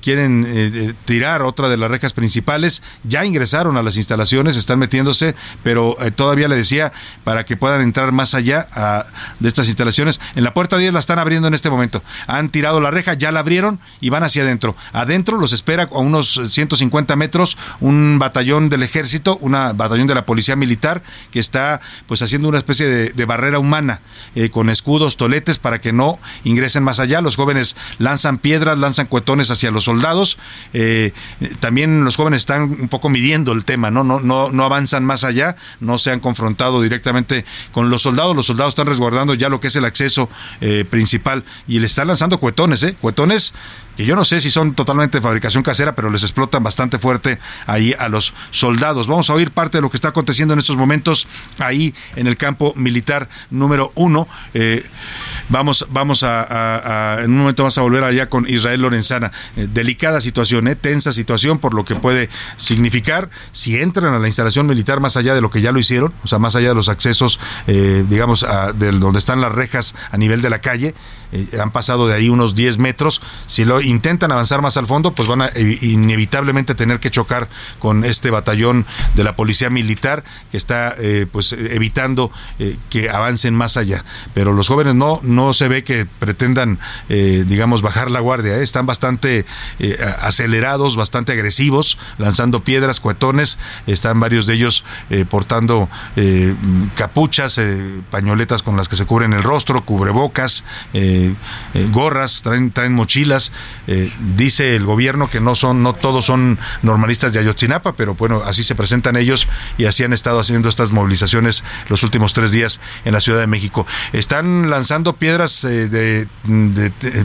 quieren eh, eh, tirar otra de las rejas principales, ya ingresaron a las instalaciones, están metiéndose, pero eh, todavía le decía, para que puedan entrar más allá de estas instalaciones, en la puerta 10 la están abriendo en este momento. Han tirado la reja, ya la abrieron y van hacia adentro. Adentro los espera a unos 150 metros un batallón del ejército, una batallón de la policía militar que está pues haciendo una especie de, de barrera humana con escudos, toletes para que no ingresen más allá. Los jóvenes lanzan piedras, lanzan cuetones hacia los soldados. Eh, también los jóvenes están un poco midiendo el tema, ¿no? No, no, no avanzan más allá, no se han confrontado directamente con los soldados. Los soldados están resguardando ya lo que es el acceso eh, principal y le están lanzando cuetones, ¿eh? Cuetones que yo no sé si son totalmente de fabricación casera, pero les explotan bastante fuerte ahí a los soldados. Vamos a oír parte de lo que está aconteciendo en estos momentos ahí en el campo militar número uno. Eh, vamos, vamos a, en un momento vamos a volver allá con Israel Lorenzana. Eh, delicada situación, eh, tensa situación por lo que puede significar si entran a la instalación militar más allá de lo que ya lo hicieron, o sea, más allá de los accesos, digamos, de donde están las rejas a nivel de la calle, han pasado de ahí unos 10 metros. Si lo intentan avanzar más al fondo, pues van a inevitablemente tener que chocar con este batallón de la policía militar que está eh, pues evitando eh, que avancen más allá. Pero los jóvenes no no se ve que pretendan eh, digamos bajar la guardia, están bastante acelerados, bastante agresivos, lanzando piedras, cuetones, están varios de ellos portando capuchas, pañoletas con las que se cubren el rostro, cubrebocas, gorras, traen traen mochilas eh, dice el gobierno que no son, no todos son normalistas de Ayotzinapa, pero bueno, así se presentan ellos y así han estado haciendo estas movilizaciones los últimos tres días en la Ciudad de México. Están lanzando piedras eh, de,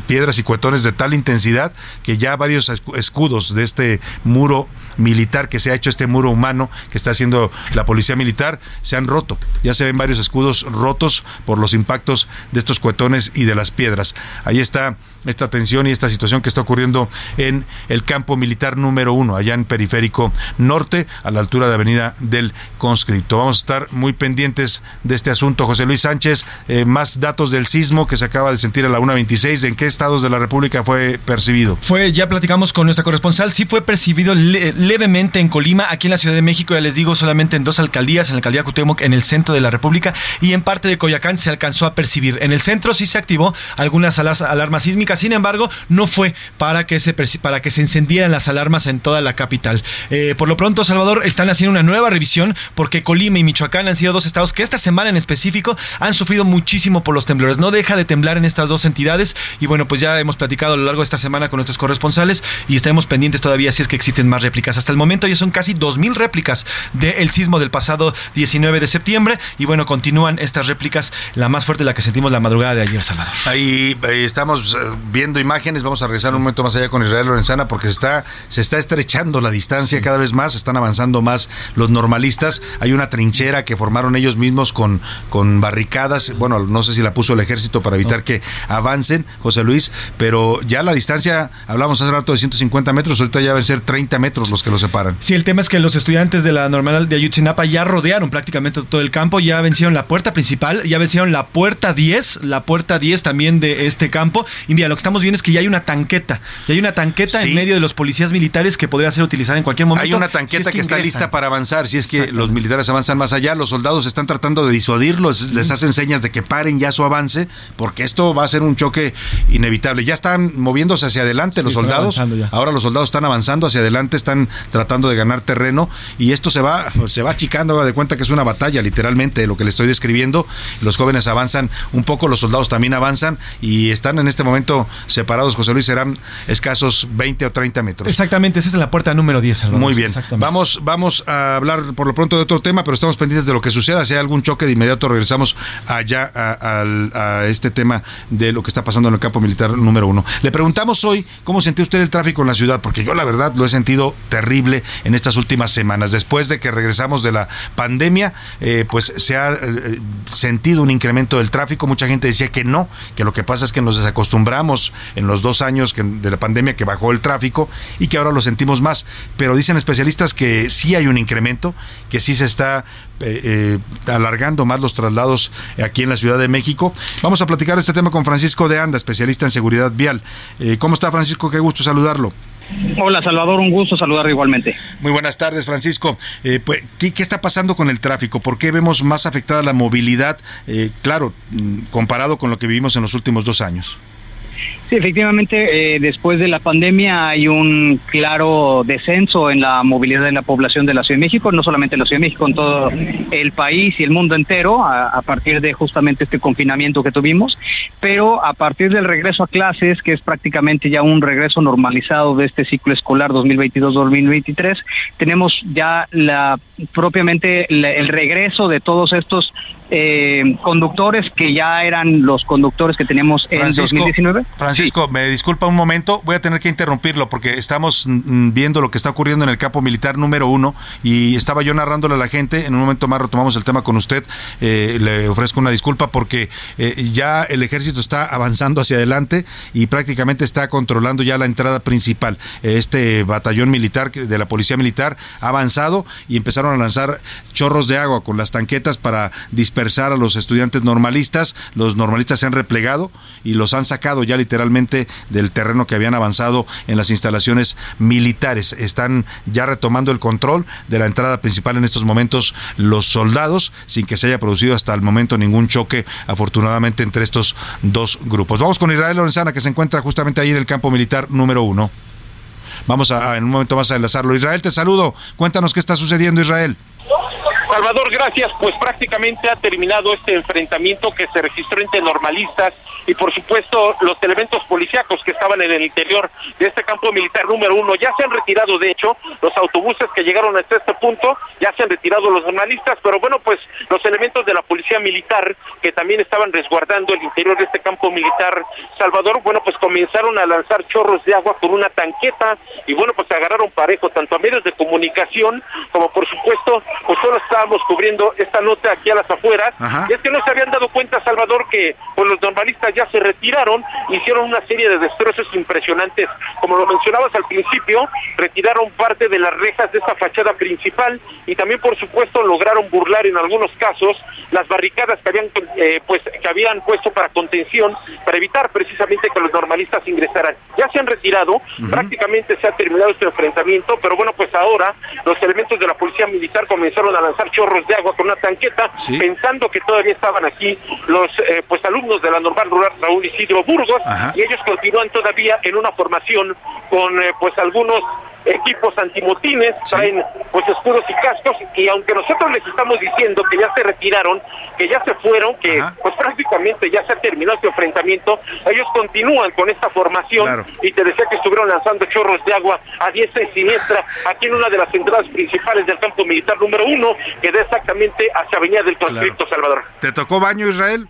piedras y cuetones de tal intensidad que ya varios escudos de este muro militar que se ha hecho, este muro humano que está haciendo la policía militar, se han roto. Ya se ven varios escudos rotos por los impactos de estos cuetones y de las piedras. Ahí está esta tensión y esta situación que está ocurriendo en el campo militar número uno, allá en Periférico Norte, a la altura de Avenida del Conscripto. Vamos a estar muy pendientes de este asunto. José Luis Sánchez, eh, más datos del sismo que se acaba de sentir a la 1.26. ¿En qué estados de la República fue percibido?
Fue, ya platicamos con nuestra corresponsal, sí fue percibido levemente en Colima, aquí en la Ciudad de México, ya les digo, solamente en dos alcaldías, en la alcaldía Cuauhtémoc, en el centro de la República, y en parte de Coyacán se alcanzó a percibir. En el centro sí se activó algunas alarmas sísmicas, sin embargo, no fue para que se, para que se encendieran las alarmas en toda la capital. Eh, por lo pronto, Salvador, están haciendo una nueva revisión porque Colima y Michoacán han sido dos estados que esta semana en específico han sufrido muchísimo por los temblores. No deja de temblar en estas dos entidades y bueno, pues ya hemos platicado a lo largo de esta semana con nuestros corresponsales y estaremos pendientes todavía si es que existen más réplicas. Hasta el momento ya son casi 2.000 réplicas del sismo del pasado 19 de septiembre y bueno, continúan estas réplicas, la más fuerte la que sentimos la madrugada de ayer, Salvador.
Ahí, ahí estamos eh, viendo imágenes, vamos a regresar un momento más allá con Israel Lorenzana porque se está, se está estrechando la distancia cada vez más, están avanzando más los normalistas, hay una trinchera que formaron ellos mismos con, con barricadas, bueno, no sé si la puso el ejército para evitar que avancen, José Luis, pero ya la distancia, hablamos hace rato de 150 metros, ahorita ya deben ser 30 metros los que los separan.
Sí, el tema es que los estudiantes de la normal de Ayutzinapa ya rodearon prácticamente todo el campo, ya vencieron la puerta principal, ya vencieron la puerta 10, la puerta 10 también de este campo, y mira, lo que estamos viendo es que ya hay una tanqueta, ya hay una tanqueta en medio de los policías militares que podría ser utilizada en cualquier momento.
Hay una tanqueta que, está lista para avanzar, si es que los militares avanzan más allá, los soldados están tratando de disuadirlos, les hacen señas de que paren ya su avance, porque esto va a ser un choque inevitable. Ya están moviéndose hacia adelante los soldados, ahora los soldados están avanzando hacia adelante, están tratando de ganar terreno y esto se va, se va achicando, de cuenta que es una batalla, literalmente, lo que le estoy describiendo. Los jóvenes avanzan un poco, los soldados también avanzan y están en este momento separados, José Luis, serán escasos 20 o 30 metros.
Exactamente, esa es la puerta número 10.
Muy bien, vamos, vamos a hablar por lo pronto de otro tema, pero estamos pendientes de lo que suceda. Si hay algún choque, de inmediato regresamos allá a, este tema de lo que está pasando en el campo militar número uno. Le preguntamos hoy cómo sintió usted el tráfico en la ciudad, porque yo la verdad lo he sentido terrible en estas últimas semanas. Después de que regresamos de la pandemia, eh, pues se ha eh, sentido un incremento del tráfico. Mucha gente decía que no, que lo que pasa es que nos desacostumbramos en los dos años de la pandemia que bajó el tráfico y que ahora lo sentimos más. Pero dicen especialistas que sí hay un incremento, que sí se está eh, alargando más los traslados aquí en la Ciudad de México. Vamos a platicar este tema con Francisco de Anda, especialista en seguridad vial. ¿Cómo está Francisco? Qué gusto saludarlo.
Hola Salvador, un gusto saludar igualmente.
Muy buenas tardes Francisco. Eh, pues, ¿qué, está pasando con el tráfico? ¿Por qué vemos más afectada la movilidad, eh, claro, mm, comparado con lo que vivimos en los últimos dos años?
Sí, efectivamente, eh, después de la pandemia hay un claro descenso en la movilidad de la población de la Ciudad de México, no solamente en la Ciudad de México, en todo el país y el mundo entero, a, partir de justamente este confinamiento que tuvimos, pero a partir del regreso a clases, que es prácticamente ya un regreso normalizado de este ciclo escolar 2022-2023, tenemos ya propiamente el regreso de todos estos eh, conductores que ya eran los conductores que teníamos en 2019.
Francisco, me disculpa un momento, voy a tener que interrumpirlo porque estamos mm, viendo lo que está ocurriendo en el campo militar número uno y estaba yo narrándole a la gente, en un momento más retomamos el tema con usted, eh, le ofrezco una disculpa porque eh, ya el ejército está avanzando hacia adelante y prácticamente está controlando ya la entrada principal. Este batallón militar de la policía militar ha avanzado y empezaron a lanzar chorros de agua con las tanquetas para dispersar a los estudiantes normalistas. Los normalistas se han replegado y los han sacado ya literalmente del terreno que habían avanzado en las instalaciones militares. Están ya retomando el control de la entrada principal en estos momentos los soldados, sin que se haya producido hasta el momento ningún choque, afortunadamente, entre estos dos grupos. Vamos con Israel Lorenzana, que se encuentra justamente ahí en el campo militar número uno. Vamos a, en un momento más a enlazarlo. Israel, te saludo. Cuéntanos qué está sucediendo, Israel.
Salvador, gracias. Pues prácticamente ha terminado este enfrentamiento que se registró entre normalistas y por supuesto los elementos policíacos que estaban en el interior de este campo militar número uno. Ya se han retirado, de hecho, los autobuses que llegaron hasta este punto, ya se han retirado los normalistas, pero bueno, pues los elementos de la policía militar que también estaban resguardando el interior de este campo militar Salvador, bueno, pues comenzaron a lanzar chorros de agua con una tanqueta y bueno, pues agarraron parejo tanto a medios de comunicación como por supuesto, pues solo estábamos cubriendo esta nota aquí a las afueras. Y es que no se habían dado cuenta, Salvador, que pues los normalistas ya se retiraron, hicieron una serie de destrozos impresionantes. Como lo mencionabas al principio, retiraron parte de las rejas de esta fachada principal y también, por supuesto, lograron burlar en algunos casos las barricadas que habían, eh, pues, que habían puesto para contención, para evitar precisamente que los normalistas ingresaran. Ya se han retirado, prácticamente se ha terminado este enfrentamiento, pero bueno, pues ahora los elementos de la policía militar comenzaron a lanzar chorros de agua con una tanqueta, pensando que todavía estaban aquí los eh, pues alumnos de la normal rural Raúl Isidro Burgos, y ellos continúan todavía en una formación con eh, pues algunos equipos antimotines, traen pues escudos y cascos y aunque nosotros les estamos diciendo que ya se retiraron, que ya se fueron, que pues prácticamente ya se terminó este enfrentamiento, ellos continúan con esta formación y te decía que estuvieron lanzando chorros de agua a diestra y siniestra aquí en una de las entradas principales del campo militar número uno que da exactamente hacia Avenida del Conscripto Salvador.
¿Te tocó baño Israel?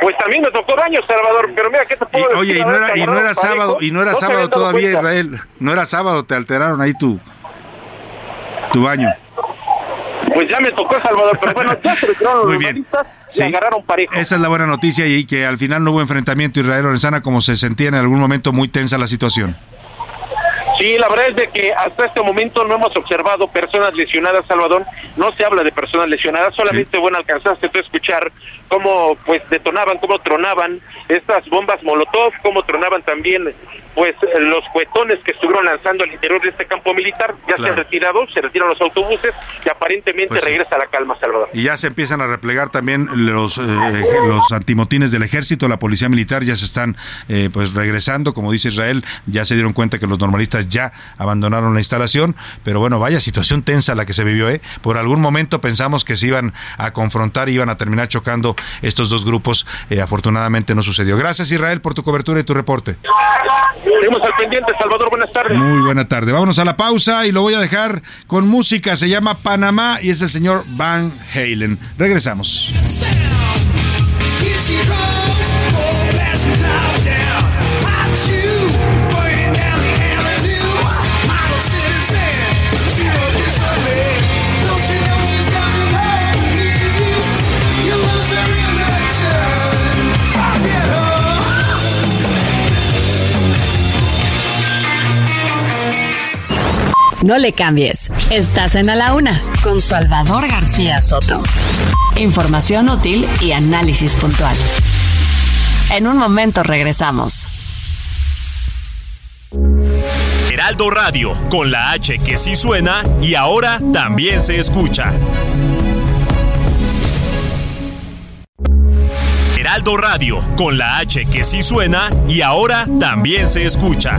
Pues también me tocó baño, Salvador, pero mira, ¿qué te puedo decir?
Oye, y no era, y no era sábado, y no era sábado todavía, Israel. No era sábado, te alteraron ahí tu, tu baño.
Pues ya me tocó, Salvador, pero bueno, ya se retiraron los
bien.
y agarraron parejo.
Esa es la buena noticia y que al final no hubo enfrentamiento Israel-Lorenzana como se sentía en algún momento muy tensa la situación.
Sí, la verdad es de que hasta este momento no hemos observado personas lesionadas, Salvador. No se habla de personas lesionadas, solamente, bueno, alcanzaste tú a escuchar cómo, pues, detonaban, cómo tronaban estas bombas Molotov, cómo tronaban también, pues, los cuetones que estuvieron lanzando al interior de este campo militar. Ya se han retirado, se retiran los autobuses y aparentemente
Pues sí.
regresa la calma, Salvador.
Y ya se empiezan a replegar también los, eh, los antimotines del ejército, la policía militar ya se están eh, pues regresando, como dice Israel, ya se dieron cuenta que los normalistas ya abandonaron la instalación, pero bueno, vaya situación tensa la que se vivió, ¿eh? Por algún momento pensamos que se iban a confrontar y iban a terminar chocando estos dos grupos, Eh, afortunadamente no sucedió. Gracias Israel por tu cobertura y tu reporte.
Seguimos al pendiente, Salvador, buenas tardes.
Muy buena tarde. Vámonos a la pausa y lo voy a dejar con música. Se llama Panamá y es el señor Van Halen. Regresamos.
No le cambies. Estás en A la Una con Salvador García Soto. Información útil y análisis puntual. En un momento regresamos.
Heraldo Radio, con la H que sí suena y ahora también se escucha. Heraldo Radio, con la H que sí suena y ahora también se escucha.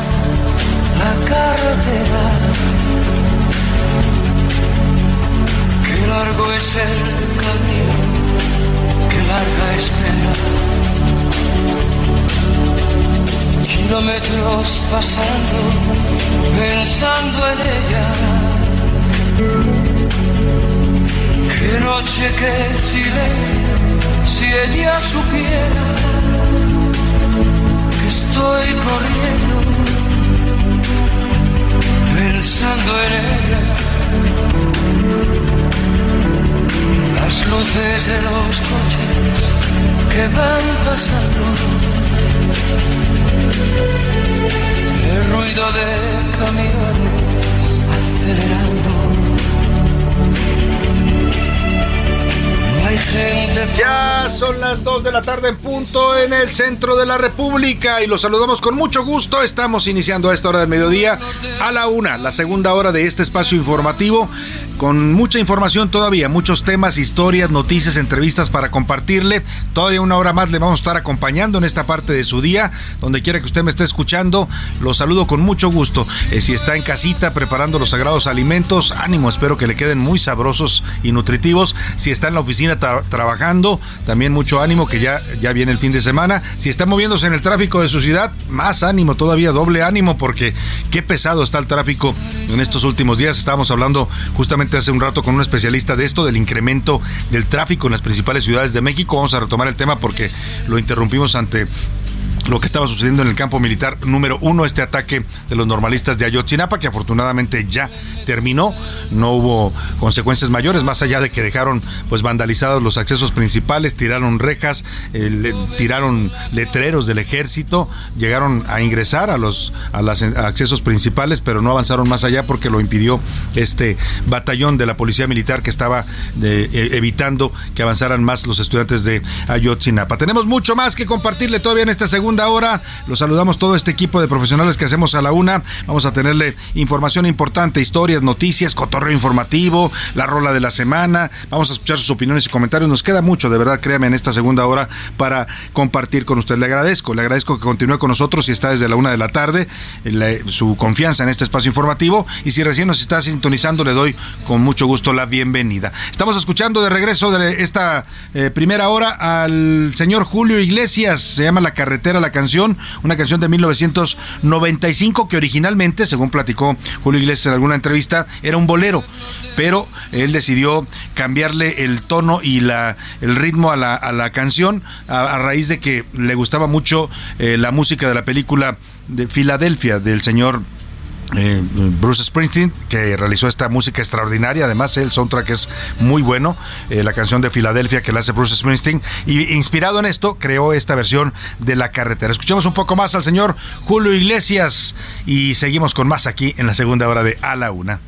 es el camino, qué larga espera. Kilómetros pasando, pensando en ella. Qué noche, qué silencio, si ella supiera que estoy corriendo pensando en ella. Las luces de los coches que van pasando, el ruido de camiones acelerando.
Ya son las 2 de la tarde en punto en el centro de la República y los saludamos con mucho gusto. Estamos iniciando a esta hora del mediodía a la una, la segunda hora de este espacio informativo con mucha información todavía, muchos temas, historias, noticias, entrevistas para compartirle. Todavía una hora más le vamos a estar acompañando en esta parte de su día, donde quiera que usted me esté escuchando. Los saludo con mucho gusto. Eh, si está en casita preparando los sagrados alimentos, ánimo, espero que le queden muy sabrosos y nutritivos. Si está en la oficina trabajando, también mucho ánimo, que ya, ya viene el fin de semana. Si está moviéndose en el tráfico de su ciudad, más ánimo, todavía doble ánimo, porque qué pesado está el tráfico en estos últimos días. Estábamos hablando justamente hace un rato con un especialista de esto, del incremento del tráfico en las principales ciudades de México. Vamos a retomar el tema porque lo interrumpimos ante lo que estaba sucediendo en el campo militar número uno, este ataque de los normalistas de Ayotzinapa, que afortunadamente ya terminó, no hubo consecuencias mayores, más allá de que dejaron pues vandalizados los accesos principales, tiraron rejas, eh, tiraron letreros del ejército, llegaron a ingresar a los a los accesos principales, pero no avanzaron más allá porque lo impidió este batallón de la policía militar que estaba e, evitando que avanzaran más los estudiantes de Ayotzinapa. Tenemos mucho más que compartirle todavía en esta segunda segunda hora. Los saludamos todo este equipo de profesionales que hacemos a la una. Vamos a tenerle información importante, historias, noticias, cotorreo informativo, la rola de la semana. Vamos a escuchar sus opiniones y comentarios. Nos queda mucho, de verdad, créame, en esta segunda hora para compartir con usted. Le agradezco, le agradezco que continúe con nosotros y está desde la una de la tarde, su confianza en este espacio informativo. Y si recién nos está sintonizando, le doy con mucho gusto la bienvenida. Estamos escuchando de regreso de esta eh, primera hora al señor Julio Iglesias, se llama La Carretera la canción, una canción de 1995 que originalmente, según platicó Julio Iglesias en alguna entrevista, era un bolero, pero él decidió cambiarle el tono y la, el ritmo a la, a la canción a, raíz de que le gustaba mucho eh, la música de la película de Filadelfia del señor eh, Bruce Springsteen, que realizó esta música extraordinaria. Además, el soundtrack es muy bueno. Eh, la canción de Filadelfia que la hace Bruce Springsteen. Y inspirado en esto, creó esta versión de La Carretera. Escuchemos un poco más al señor Julio Iglesias y seguimos con más aquí en la segunda hora de A la Una.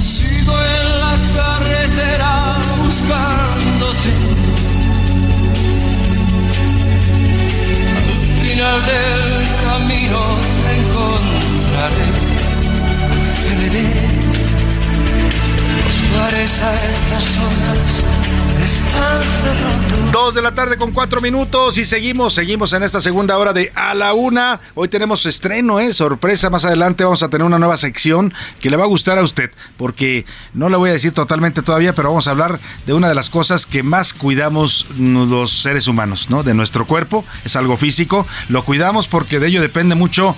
Sigo en la carretera buscándote. Al final del A estas horas están cerrando.
Dos de la tarde con cuatro minutos y seguimos, seguimos en esta segunda hora de A la Una. Hoy tenemos estreno, ¿eh? Sorpresa, más adelante vamos a tener una nueva sección que le va a gustar a usted, porque no le voy a decir totalmente todavía, pero vamos a hablar de una de las cosas que más cuidamos los seres humanos, ¿no? De nuestro cuerpo, es algo físico, lo cuidamos porque de ello depende mucho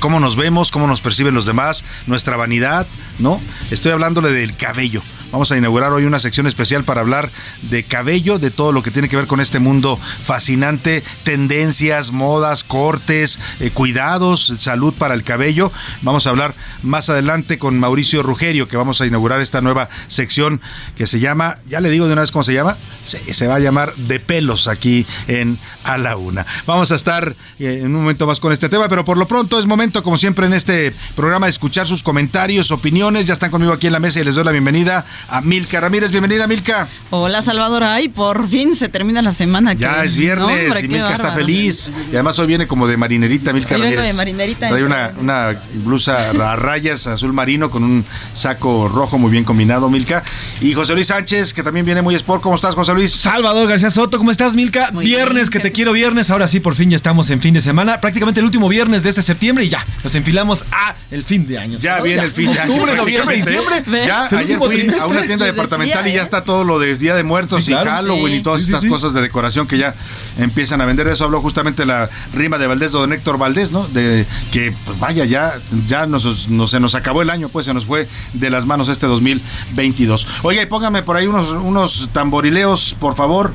cómo nos vemos, cómo nos perciben los demás, nuestra vanidad, ¿no? Estoy hablándole del cabello. Vamos a inaugurar hoy una sección especial para hablar de cabello, de todo lo que tiene que ver con este mundo fascinante, tendencias, modas, cortes, eh, cuidados, salud para el cabello. Vamos a hablar más adelante con Mauricio Rugerio, que vamos a inaugurar esta nueva sección que se llama, ya le digo de una vez cómo se llama, se, va a llamar de pelos aquí en A la Una. Vamos a estar eh, en un momento más con este tema, pero por lo pronto es momento, como siempre en este programa, de escuchar sus comentarios, opiniones. Ya están conmigo aquí en la mesa y les doy la bienvenida a Milka Ramírez. Bienvenida, Milka.
Hola, Salvador. Ay, por fin se termina la semana.
Ya es viernes y Milka está feliz. Y además hoy viene como de marinerita, Milka Ramírez.
de marinerita.
Trae una, una blusa a rayas azul marino con un saco rojo muy bien combinado, Milka. Y José Luis Sánchez, que también viene muy sport. ¿Cómo estás, José Luis?
Salvador García Soto, ¿cómo estás, Milka? viernes, que te quiero viernes. Ahora sí, por fin ya estamos en fin de semana. Prácticamente el último viernes de este septiembre y ya nos enfilamos a el fin de año.
Ya viene el fin de año.
Octubre, noviembre, diciembre.
Ya, ayer fui a una tienda departamental y ya está todo lo de Día de Muertos y Halloween y todas estas cosas de decoración que ya empiezan a vender. De eso habló justamente la rima de Valdés, de don Héctor Valdés, ¿no? De que, pues vaya, ya, ya nos, se nos acabó el año, pues se nos fue de las manos este 2022. Oiga, y póngame por ahí unos, unos tamborileos, por favor.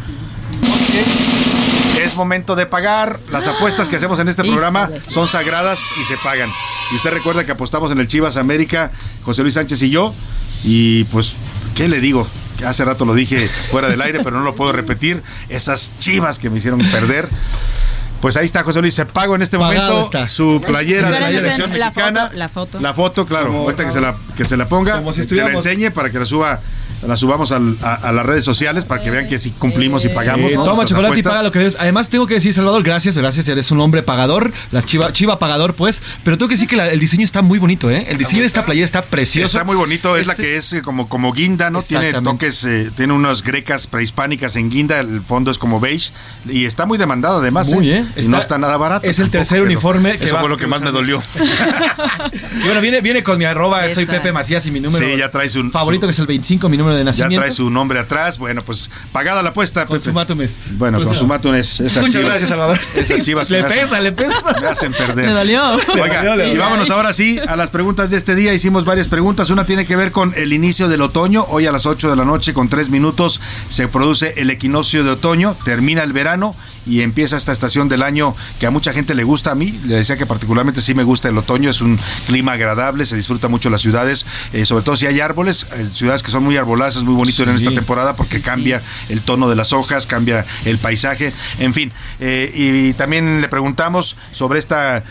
Es momento de pagar. Las apuestas que hacemos en este programa son sagradas y se pagan. Y usted recuerda que apostamos en el Chivas América, José Luis Sánchez y yo. Y pues, ¿qué le digo? Hace rato lo dije fuera del aire, pero no lo puedo repetir. Esas chivas que me hicieron perder Pues ahí está José Luis se pago en este
Pagado
momento
está.
su playera de la selección
la
mexicana.
foto, la foto.
La foto, claro.
Como-
ahorita que se la, que se la ponga,
Como si
que la enseñe para que la suba, la subamos al- a, a las redes sociales para que vean que sí cumplimos y pagamos.
Sí,
¿no?
toma chocolate y paga lo que debes. Además, tengo que decir, Salvador, gracias, gracias. Eres un hombre pagador, las chiva, chiva pagador, pues. Pero tengo que decir que la- el diseño está muy bonito, ¿eh? El diseño de esta playera está precioso.
Está muy bonito, es la que es eh, como, como guinda, ¿no? Tiene toques, eh, tiene unas grecas prehispánicas en guinda, el fondo es como beige y está muy demandado además.
Muy,
¿eh? Y no está nada barato.
es el
tampoco,
tercer uniforme que
Eso
va-
fue lo que más me dolió.
Y bueno, viene, viene con mi arroba, soy. Pepe Macías y mi número
Sí, ya trae su-
favorito,
su-
que es el 25, mi número de
Ya
nacimiento.
trae su nombre atrás. Bueno, pues pagada la apuesta. Pepe.
Consumatum es.
Bueno,
Pues,
Consumatum es. esas
Muchas
chivas-
gracias, Salvador.
Esas chivas que
Le
me hacen-
pesa, le pesa.
Me hacen perder.
Le dolió.
Oiga,
dolió, le
y vámonos ahora sí a las preguntas de este día. Hicimos varias preguntas. Una tiene que ver con el inicio del otoño. Hoy a las 8 de la noche, con 3 minutos, se produce el equinoccio de otoño. Termina el verano y empieza esta estación del año que a mucha gente le gusta. A mí le decía que particularmente sí me gusta el otoño. Es un clima agradable, se disfruta mucho las ciudades, eh, sobre todo si hay árboles. eh, ciudades que son muy arboladas, es muy bonito ir en
Sí.
esta temporada porque cambia el tono de las hojas, cambia el paisaje, en fin. eh, y también le preguntamos sobre esta,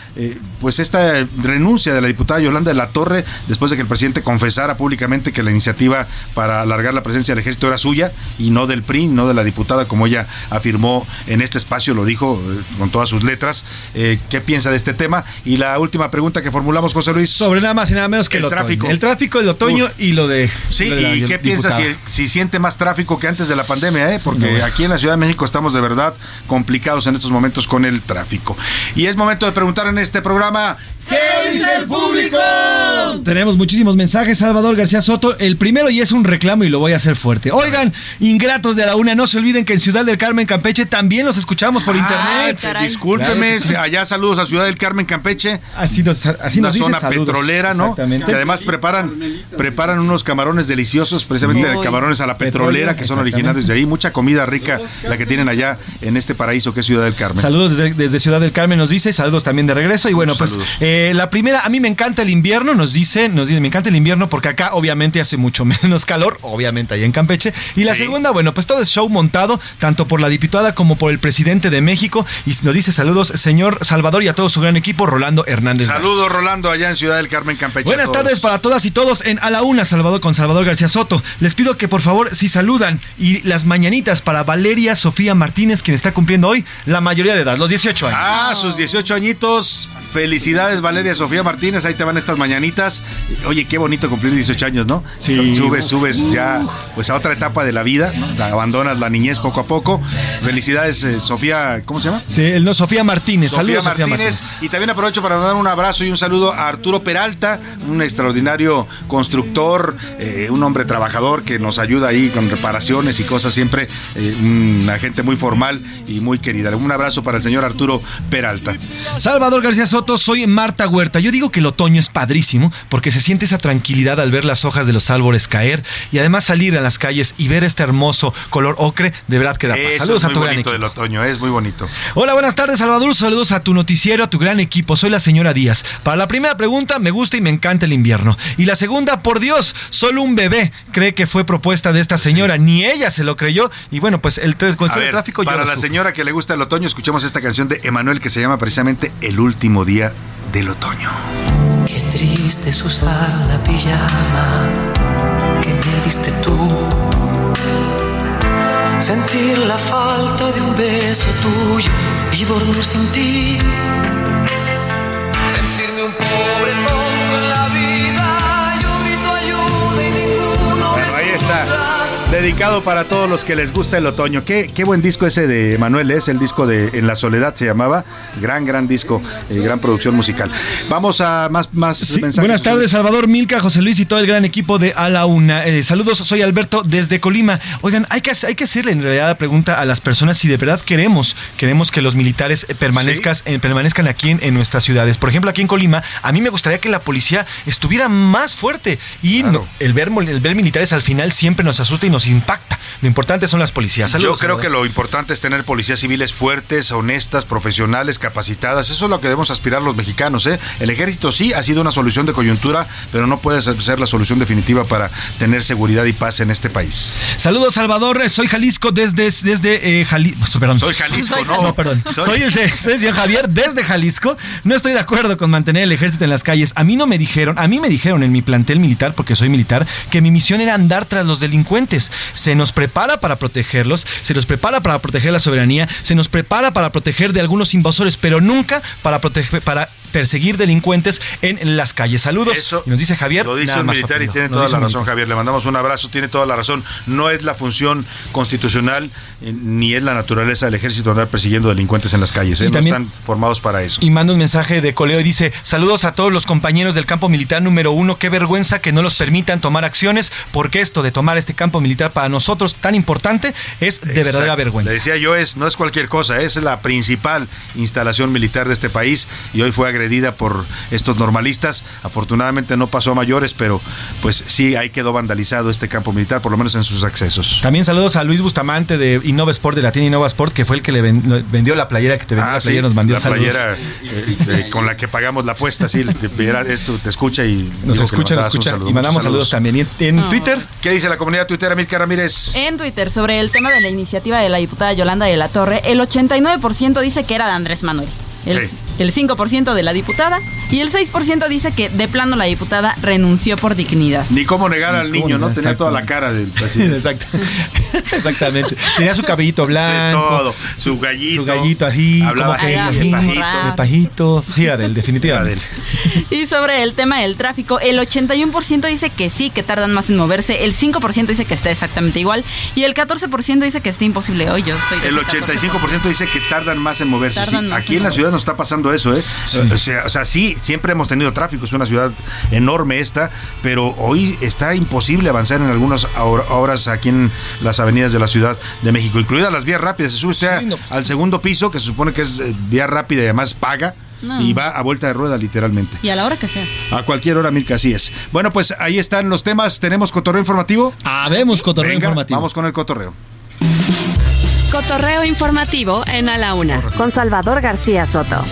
pues esta renuncia de la diputada Yolanda de la Torre después de que el presidente confesara públicamente que la iniciativa para alargar la presencia del ejército era suya y no del PRI, no de la diputada, como ella afirmó en este espacio, lo dijo con todas sus letras. Eh, ¿Qué piensa de este tema? Y la última pregunta que formulamos, José Luis.
Sobre nada más y nada menos que
El tráfico.
El tráfico, el otoño
Uf.
y lo de.
Sí,
lo de la
¿y qué piensa si, si siente más tráfico que antes de la pandemia? eh? Porque
No.
aquí en la Ciudad de México estamos de verdad complicados en estos momentos con el tráfico. Y es momento de preguntar en este programa, ¿qué dice el público?
Tenemos muchísimos mensajes, Salvador García Soto. El primero y es un reclamo y lo voy a hacer fuerte. Oigan, ingratos de la una, no se olviden que en Ciudad del Carmen, Campeche, también los escuchamos por internet.
caray.
Discúlpeme,
Claro
allá saludos a Ciudad del Carmen, Campeche.
Así nos, así
una
nos dice
zona
saludos.
petrolera, ¿no?
Exactamente.
Que además preparan, preparan unos camarones deliciosos, precisamente
Sí.
camarones a la petrolera, que son originarios de ahí. Mucha comida rica la que tienen allá en este paraíso que es Ciudad del Carmen.
Saludos desde, desde Ciudad del Carmen nos dice, saludos también de regreso. Y bueno,
Muchos
pues. Eh, la primera, a mí me encanta el invierno, nos dice, nos dice, me encanta el invierno porque acá obviamente hace mucho menos calor, obviamente allá en Campeche. Y la
Sí.
segunda, bueno, pues todo es show montado, tanto por la diputada como por el presidente de México. Y nos dice saludos, señor Salvador y a todo su gran equipo, Rolando Hernández.
Saludos, Rolando, allá en Ciudad del Carmen, Campeche.
Buenas tardes para todas y todos en A la Una, Salvador con Salvador García Soto. Les pido que por favor si saludan y las mañanitas para Valeria Sofía Martínez, quien está cumpliendo hoy la mayoría de edad, los 18 años.
Ah, sus 18 añitos. Felicidades, Valeria Sofía Martínez. Ahí te van estas mañanitas. Oye, qué bonito cumplir 18 años, ¿no?
Sí.
Subes, subes ya pues a otra etapa de la vida. ¿no? Abandonas la niñez poco a poco. Felicidades, eh, Sofía, ¿cómo se llama?
Sí, el no, Sofía Martínez.
Sofía
Saludos, Sofía
Martínez.
Martínez.
Y también aprovecho para dar un abrazo y un saludo a Arturo Peralta, un extraordinario constructor, eh, un hombre trabajador que nos ayuda ahí con reparaciones y cosas siempre, eh, una gente muy formal y muy querida. Un abrazo para el señor Arturo Peralta.
Salvador García Soto, soy Marta Huerta. Yo digo que el otoño es padrísimo porque se siente esa tranquilidad al ver las hojas de los árboles caer y además salir a las calles y ver este hermoso color ocre, de verdad que da paz.
Eso
Saludos
es
a tu gran
bonito del otoño, es muy bonito.
Hola, buenas tardes, Salvador. Saludos a tu noticiero, a tu gran equipo. Soy la señora Díaz. Para la primera pregunta, me gusta y me encanta el invierno. Y la segunda, por Dios, solo un bebé cree que fue propuesta de esta señora. Ni ella se lo creyó. Y bueno, pues el tres- de
ver,
tráfico
para la señora que le gusta el otoño, escuchemos esta canción de Emanuel que se llama precisamente El último día del otoño.
Qué triste es usar la pijama que me diste tú. Sentir la falta de un beso tuyo y dormir sin ti. Sentirme un pobre tonto en la vida. Yo grito ayuda y ninguno me
Bueno, ahí está.
escucha.
Dedicado para todos los que les gusta el otoño. Qué, qué buen disco ese de Manuel, es el disco de En la Soledad se llamaba. Gran, gran disco, eh, gran producción musical. Vamos a más, más
Sí,
mensajes.
buenas tardes, Salvador, Milka, José Luis y todo el gran equipo de A la Una. Eh, saludos, soy Alberto desde Colima. Oigan, hay que, hay que hacerle en realidad la pregunta a las personas si de verdad queremos, queremos que los militares eh, permanezcan, eh, permanezcan aquí en, en nuestras ciudades. Por ejemplo, aquí en Colima, a mí me gustaría que la policía estuviera más fuerte. Y no- el, ver, el ver militares al final siempre nos asusta y nos nos impacta. Lo importante son las policías. Saludos,
Yo creo
Salvador.
que lo importante es tener policías civiles fuertes, honestas, profesionales, capacitadas. Eso es lo que debemos aspirar los mexicanos. ¿eh? El ejército sí ha sido una solución de coyuntura, pero no puede ser la solución definitiva para tener seguridad y paz en este país.
Saludos, Salvador. Soy Jalisco desde, desde eh, Jali- perdón.
Soy Jalisco, no.
No, perdón.
Soy-
Soy, el, se- soy el señor Javier desde Jalisco. No estoy de acuerdo con mantener el ejército en las calles. A mí no me dijeron, a mí me dijeron en mi plantel militar, porque soy militar, que mi misión era andar tras los delincuentes. Se nos prepara para protegerlos, se nos prepara para proteger la soberanía, se nos prepara para proteger de algunos invasores, pero nunca para proteger, para perseguir delincuentes en las calles. Saludos.
Eso
y nos dice Javier.
Lo dice un militar y tiene
Nos
toda la razón,
militar.
Javier. Le mandamos un abrazo, tiene toda la razón. No es la función constitucional eh, ni es la naturaleza del ejército andar persiguiendo delincuentes en las calles. ¿eh? No están formados para eso.
Y manda un mensaje de coleo y dice, saludos a todos los compañeros del campo militar número uno, qué vergüenza que no los permitan tomar acciones, porque esto de tomar este campo militar para nosotros tan importante es de verdadera
Exacto.
vergüenza.
Le decía yo, es, no es cualquier cosa, es la principal instalación militar de este país y hoy fue agredida por estos normalistas. Afortunadamente no pasó a mayores, pero pues sí, ahí quedó vandalizado este campo militar, por lo menos en sus accesos.
También saludos a Luis Bustamante de Innova Sport, de la tienda Innova Sport, que fue el que le ven- le vendió la playera que te vendió
Ah,
la
sí,
playera, nos mandó
la
saludos.
playera eh, eh, con la que pagamos la apuesta, sí, te, viera esto, te escucha y
Nos escucha, nos escucha.
saludo.
Y mandamos saludos también. Y en, en. Twitter,
¿Qué dice la comunidad tuitera, Milka Ramírez?
En Twitter, sobre el tema de la iniciativa de la diputada Yolanda de la Torre, el 89% dice que era de Andrés Manuel. El,
Sí.
el 5% de la diputada y el 6% dice que de plano la diputada renunció por dignidad.
Ni cómo negar al niño, ¿no? Tenía toda la cara del presidente.
Exacto. Exactamente. Tenía su cabellito blanco.
De todo. Su gallito.
Su gallito así,
Hablaba
como que
de pajito.
de pajito. Sí, era de él, definitivamente.
Y sobre el tema del tráfico, el 81% dice que sí, que tardan más en moverse, el 5% dice que está exactamente igual y el 14% dice que está imposible. Hoy yo soy de
El
ese
85% dice que tardan más en moverse.
Tardan
Sí,
más
aquí
en
en la ciudad nos está pasando eso, ¿eh? O, sea, o sea, sí, siempre hemos tenido tráfico, es una ciudad enorme esta, pero hoy está imposible avanzar en algunas hor- horas aquí en las avenidas de la Ciudad de México, incluidas las vías rápidas. Se sube usted a-
Sí, no.
al segundo piso, que se supone que es eh, vía rápida y además paga.
No.
Y va a vuelta de rueda literalmente.
Y a la hora que sea.
A cualquier hora, Milka, así es. Bueno, pues ahí están los temas. ¿Tenemos cotorreo informativo?
Habemos cotorreo
Venga,
informativo.
Vamos con el cotorreo.
Cotorreo informativo en A la Una.
Con Salvador García Soto.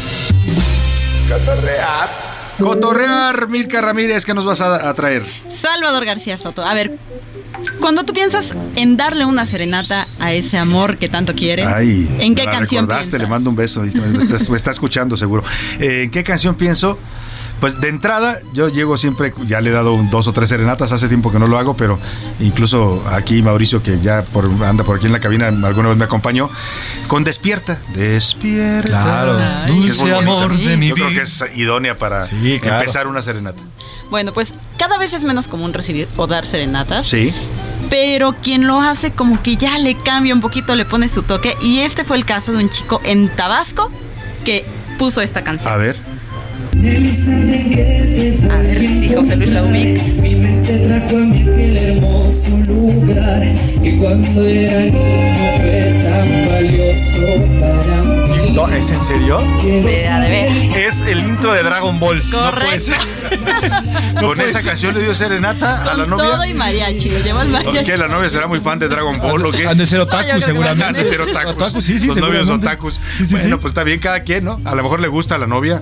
Cotorrear, Milka Ramírez, ¿qué nos vas a, a traer?
Salvador García Soto. A ver, cuando tú piensas en darle una serenata a ese amor que tanto quiere,
Ay,
¿en qué
la
canción
recordaste,
piensas?
le mando un beso. Me está, me está escuchando seguro. Eh, ¿En qué canción pienso? Pues de entrada, yo llego siempre, ya le he dado un- dos o tres serenatas, hace tiempo que no lo hago, pero incluso aquí Mauricio, que ya por- anda por aquí en la cabina, alguna vez me acompañó, con Despierta. Despierta.
Claro, dulce amor de mi
Yo creo que
vida.
es idónea para
Sí, claro.
empezar una serenata.
Bueno, pues cada vez es menos común recibir o dar serenatas.
Sí.
Pero quien lo hace como que ya le cambia un poquito, le pone su toque. Y este fue el caso de un chico en Tabasco que puso esta canción.
A ver.
A ver si José Luis la ubica.
Mi mente trajo a mí aquel hermoso lugar y cuando era niño fue tan valioso para mí.
No, ¿Es en serio?
De, a de ver.
Es el intro de Dragon Ball. Ser. No
Con esa canción le dio serenata a la novia.
todo y mariachi, lo lleva el mariachi.
¿Qué? ¿La novia será muy fan de Dragon Ball o qué?
Han de ser otaku,
que
seguramente.
Han de ser otakus.
Otaku, sí, sí,
Los novios otakus.
Sí, sí,
bueno,
sí.
pues está bien cada quien, ¿no? A lo mejor le gusta a la novia.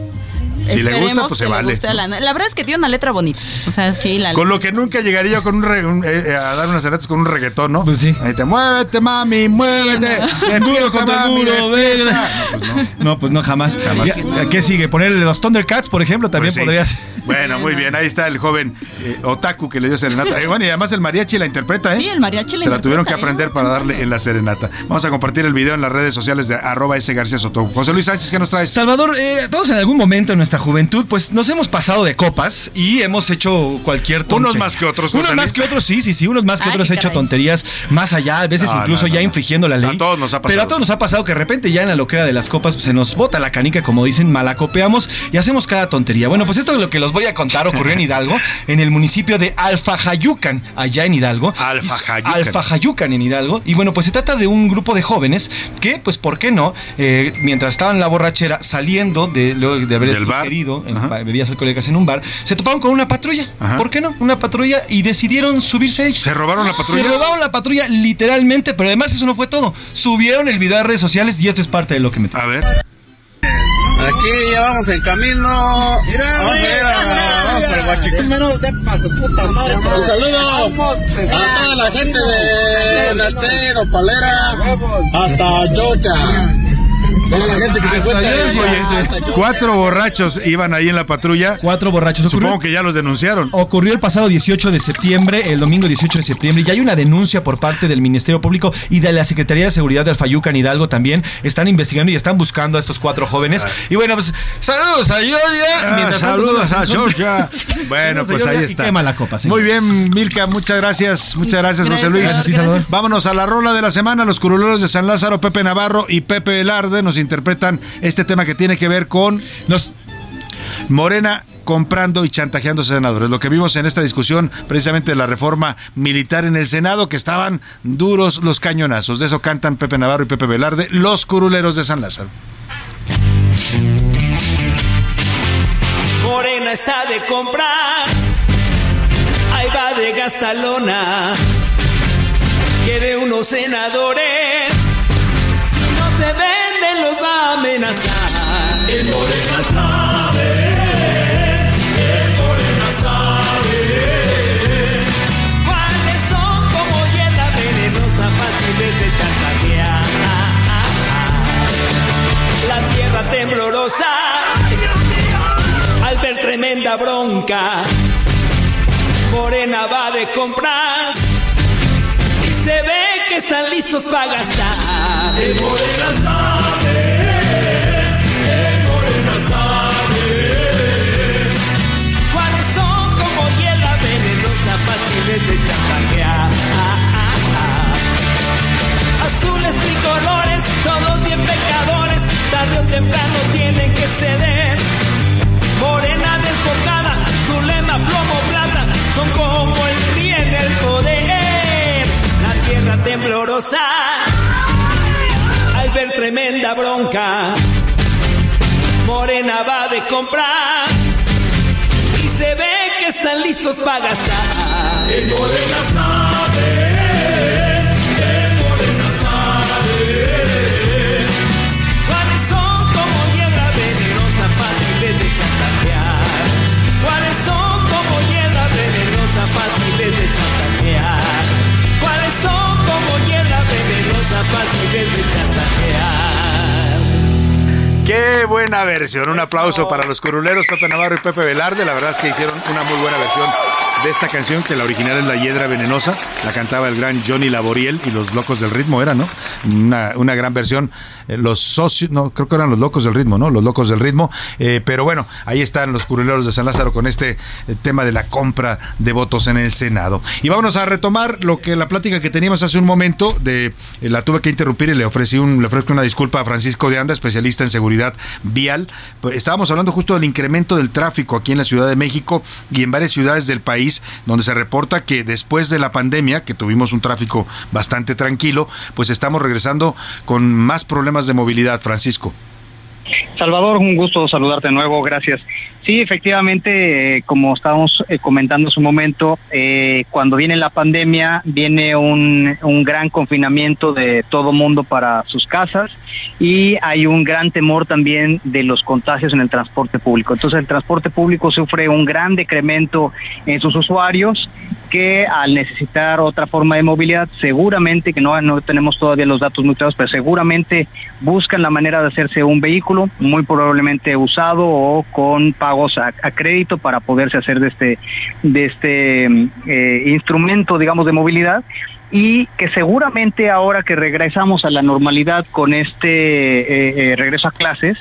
Si le gusta, pues se vale.
la, la verdad es que tiene una letra bonita. O sea, sí, la
Con lo que nunca llegaría yo con un, re- un- eh, a dar unas serenatas con un reggaetón, ¿no?
Pues sí.
Ahí te muévete, mami, muévete.
Duro contra
mami,
duro,
despierta.
venga.
No, pues no.
No, pues no, jamás.
Jamás.
¿Y a- ¿Qué sigue? Ponerle los Thundercats, por ejemplo, también
Pues sí.
podría ser.
Bueno, muy bien. Ahí está el joven eh, Otaku que le dio serenata. Eh, bueno, y además el mariachi la interpreta, ¿eh?
Sí, el mariachi la
Se la tuvieron que
¿eh?
aprender para darle en la serenata. Vamos a compartir el video en las redes sociales de arroba ese García Soto. José Luis Sánchez, ¿qué nos traes?
Salvador, eh, todos en algún momento en nuestra juventud, pues nos hemos pasado de copas y hemos hecho cualquier tontería.
Unos más que otros,
Unos más que otros, sí, sí, sí. Unos más que
Ay,
otros
qué
hecho tonterías más allá, a veces
No,
incluso
no, no,
ya
no.
infringiendo la ley.
A todos nos ha pasado.
Pero a todos nos ha pasado que de repente ya en la loquera de las copas pues, se nos bota la canica, como dicen, malacopeamos y hacemos cada tontería. Bueno, pues esto es lo que los voy a contar ocurrió en Hidalgo, en el municipio de Alfajayucan, allá en Hidalgo.
Alfajayucan.
Alfajayucan en Hidalgo. Y bueno, pues se trata de un grupo de jóvenes que, pues, ¿por qué no? Eh, mientras estaban en la borrachera, saliendo de, luego de haber
Del bar.
En bebidas alcohólicas en un bar, se toparon con una patrulla. ¿Por qué no? Una patrulla y decidieron subirse ellos.
¿Se robaron la patrulla?
Se robaron la patrulla literalmente, pero además eso no fue todo. Subieron el video a redes sociales y esto es parte de lo que me...
A ver.
Aquí ya vamos en camino. Mira, vamos a ir a, vamos. Un saludo a toda la gente de Naste, Palera, hasta Chocha.
Cuatro borrachos iban ahí en la patrulla.
Cuatro borrachos.
Supongo
Ocurrió-
que ya los denunciaron.
Ocurrió el pasado 18 de septiembre, el domingo 18 de septiembre, y hay una denuncia por parte del Ministerio Público y de la Secretaría de Seguridad del Fayuca en Hidalgo también. Están investigando y están buscando a estos cuatro jóvenes. Y bueno, pues saludos a Georgia.
Ah, saludos a Georgia. Bueno, pues ahí está.
quema la copa.
Muy bien, Milka, muchas gracias. Muchas gracias, José Luis.
gracias, sí, Salvador.
Vámonos a la rola de la semana. Los curuleros de San Lázaro, Pepe Navarro y Pepe Velarde nos interpretan este tema que tiene que ver con los Morena comprando y chantajeando senadores. Lo que vimos en esta discusión precisamente de la reforma militar en el Senado, que estaban duros los cañonazos. De eso cantan Pepe Navarro y Pepe Velarde, los curuleros de San Lázaro.
Morena está de compras, ahí va de gastalona. Quiere unos senadores, si no se a amenazar. El Morena sabe, el Morena sabe. ¿Cuáles son como hiedra venenosa fáciles de chantajear? La tierra temblorosa al ver tremenda bronca. Morena va de compras y se ve que están listos para gastar. El Morena sabe, temprano tienen que ceder. Morena desbocada, su lema plomo plata, son como el PRI en el poder. La tierra temblorosa, al ver tremenda bronca, Morena va de compras y se ve que están listos para gastar. El Morena sabe,
Qué buena versión. Un aplauso para los curuleros Pepe Navarro y Pepe Velarde. La verdad es que hicieron una muy buena versión de esta canción, que la original es La Hiedra Venenosa. La cantaba el gran Johnny Laboriel y los Locos del Ritmo era, ¿no? Una, gran versión. Eh, Los socios, no, creo que eran los Locos del Ritmo, ¿no? Los Locos del Ritmo. Eh, pero bueno, ahí están los curuleros de San Lázaro con este eh, tema de la compra de votos en el Senado. Y vámonos a retomar lo que la plática que teníamos hace un momento, de la tuve que interrumpir y le ofrecí un, le ofrezco una disculpa a Francisco de Anda, especialista en seguridad vial. Pues, estábamos hablando justo del incremento del tráfico aquí en la Ciudad de México y en varias ciudades del país, donde se reporta que después de la pandemia, que tuvimos un tráfico bastante tranquilo, pues estamos regresando con más problemas de movilidad, Francisco.
Salvador, un gusto saludarte de nuevo, gracias. Sí, efectivamente, eh, como estábamos eh, comentando en su momento, eh, cuando viene la pandemia, viene un, un gran confinamiento de todo mundo para sus casas y hay un gran temor también de los contagios en el transporte público. Entonces el transporte público sufre un gran decremento en sus usuarios que al necesitar otra forma de movilidad, seguramente, que no, no tenemos todavía los datos muy claros, pero seguramente buscan la manera de hacerse un vehículo, muy probablemente usado o con pagos a, crédito para poderse hacer de este, de este eh, instrumento, digamos, de movilidad y que seguramente ahora que regresamos a la normalidad con este eh, eh, regreso a clases,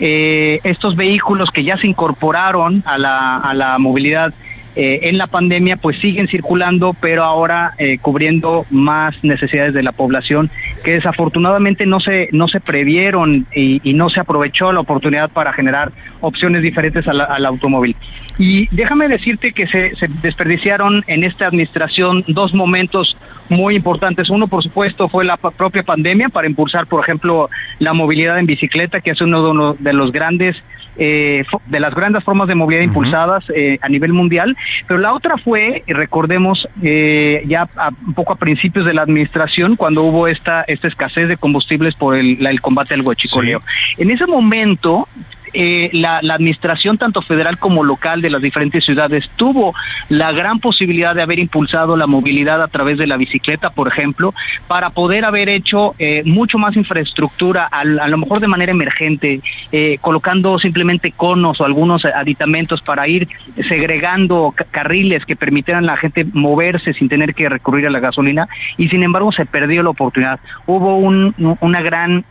eh, estos vehículos que ya se incorporaron a la, a la movilidad en la pandemia pues siguen circulando, pero ahora cubriendo más necesidades de la población que desafortunadamente no se, no se previeron y, no se aprovechó la oportunidad para generar opciones diferentes la- al automóvil. Y déjame decirte que se desperdiciaron en esta administración dos momentos muy importantes. Uno, por supuesto, fue la propia pandemia para impulsar, por ejemplo, la movilidad en bicicleta, que es uno de, uno de los grandes eh, de las grandes formas de movilidad impulsadas eh, a nivel mundial, pero la otra fue, recordemos, eh, ya a- un poco a principios de la administración, cuando hubo esta, esta escasez de combustibles por el, la- el combate al huachicoleo. En ese momento, eh, la, administración tanto federal como local de las diferentes ciudades tuvo la gran posibilidad de haber impulsado la movilidad a través de la bicicleta, por ejemplo, para poder haber hecho eh, mucho más infraestructura, a, lo mejor de manera emergente, eh, colocando simplemente conos o algunos aditamentos para ir segregando ca- carriles que permitieran a la gente moverse sin tener que recurrir a la gasolina y sin embargo se perdió la oportunidad. Hubo un- una gran...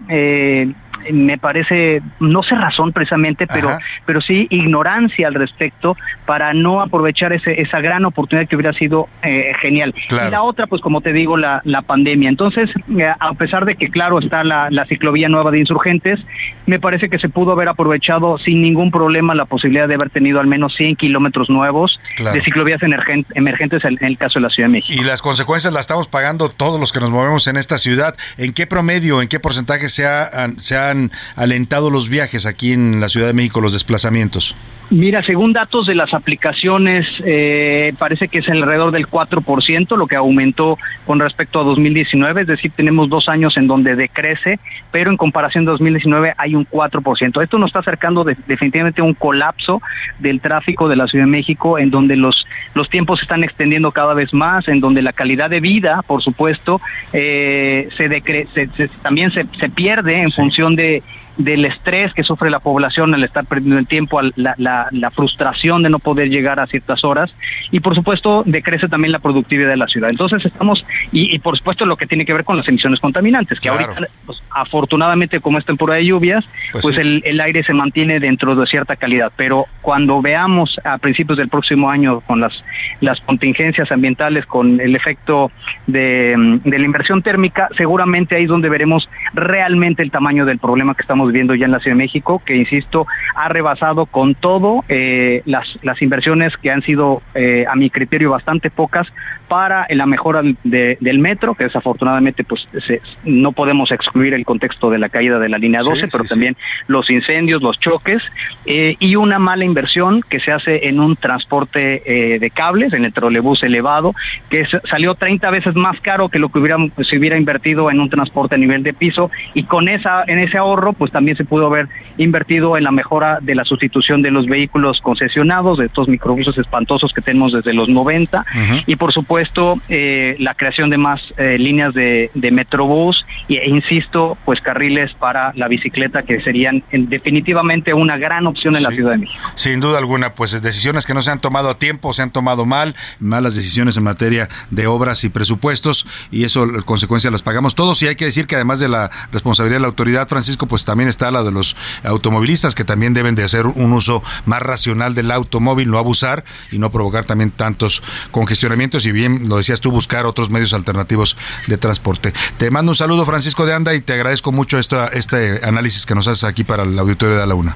me parece, no sé razón precisamente, pero,
Ajá.
pero sí ignorancia al respecto para no aprovechar ese, esa gran oportunidad que hubiera sido eh, genial.
Claro.
Y la otra, pues como te digo, la, la pandemia. Entonces, eh, a pesar de que, claro, está la, la ciclovía nueva de insurgentes, me parece que se pudo haber aprovechado sin ningún problema la posibilidad de haber tenido al menos 100 kilómetros nuevos
Claro.
de ciclovías emergen- emergentes en, en el caso de la Ciudad de México.
Y las consecuencias las estamos pagando todos los que nos movemos en esta ciudad. ¿En qué promedio, en qué porcentaje se, ha- se han alentado los viajes aquí en la Ciudad de México, los desplazamientos?
Mira, según datos de las aplicaciones, eh, parece que es alrededor del 4%, lo que aumentó con respecto a 2019, es decir, tenemos dos años en donde decrece, pero en comparación a 2019 hay un 4%. Esto nos está acercando de- definitivamente a un colapso del tráfico de la Ciudad de México, en donde los, los tiempos se están extendiendo cada vez más, en donde la calidad de vida, por supuesto, eh, se, decre- se- se- también se, se pierde en función de del estrés que sufre la población al estar perdiendo el tiempo, la, la- la frustración de no poder llegar a ciertas horas y por supuesto decrece también la productividad de la ciudad. Entonces estamos, y, y por supuesto lo que tiene que ver con las emisiones contaminantes, que
Claro.
ahorita pues, afortunadamente como es temporada de lluvias,
Pues
pues,
sí.
el, el aire se mantiene dentro de cierta calidad, pero cuando veamos a principios del próximo año con las, las contingencias ambientales, con el efecto de, de la inversión térmica, seguramente ahí es donde veremos realmente el tamaño del problema que estamos viendo ya en la Ciudad de México, que insisto, ha rebasado con todo eh, las, las inversiones que han sido, eh, a mi criterio, bastante pocas para la mejora de- del metro, que desafortunadamente pues se- no podemos excluir el contexto de la caída de la línea 12,
Sí,
pero
sí,
también los incendios, los choques eh, y una mala inversión que se hace en un transporte eh, de cables, en el trolebús elevado, que salió 30 veces más caro que lo que hubiera, se hubiera invertido en un transporte a nivel de piso y con esa en ese ahorro pues también se pudo haber invertido en la mejora de la sustitución de los vehículos concesionados, de estos microbuses espantosos que tenemos desde los 90 y por supuesto eh, la creación de más eh, líneas de, de Metrobús e insisto, pues carriles para la bicicleta que serían en- definitivamente una gran opción en la Ciudad de México.
Sin duda alguna, pues decisiones que no se han tomado a tiempo, se han tomado mal, malas decisiones en materia de obras y presupuestos, y eso, las consecuencias las pagamos todos. Y hay que decir que además de la responsabilidad de la autoridad, Francisco, pues también está la de los automovilistas, que también deben de hacer un uso más racional del automóvil, no abusar y no provocar también tantos congestionamientos, y bien lo decías tú, buscar otros medios alternativos de transporte. Te mando un saludo, Francisco de Anda, y te agradezco mucho esta, este análisis que nos haces aquí para el auditorio de la UNA.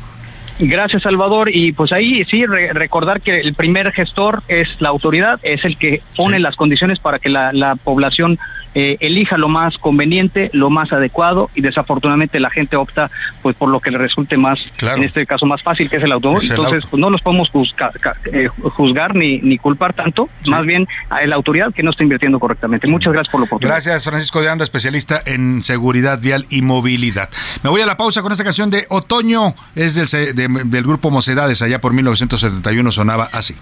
Gracias, Salvador. Y pues ahí sí, re- recordar que el primer gestor es la autoridad, es el que pone las condiciones para que la, la población eh, elija lo más conveniente, lo más adecuado y desafortunadamente la gente opta pues por lo que le resulte más, en este caso más fácil, que es el automóvil.
Es el
Entonces,
auto.
pues no los podemos juzgar, eh, juzgar ni, ni culpar tanto, más bien a la autoridad que no está invirtiendo correctamente. Muchas gracias por la oportunidad.
Gracias, Francisco de Anda, especialista en seguridad vial y movilidad. Me voy a la pausa con esta canción de Otoño, es del, de- del grupo Mocedades, allá por 1971 sonaba así.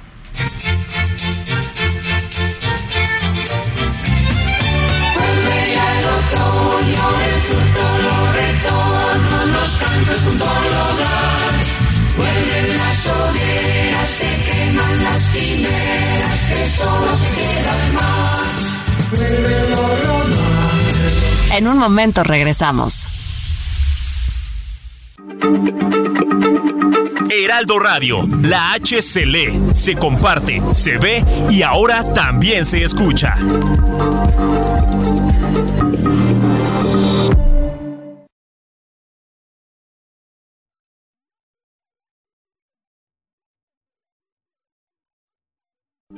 Junto al hogar. Vuelven las hogueras, se queman las quimeras, que solo se queda el mar. Vuelve lo romántico.
En un momento regresamos.
Heraldo Radio, la H se lee, se comparte, se ve y ahora también se escucha.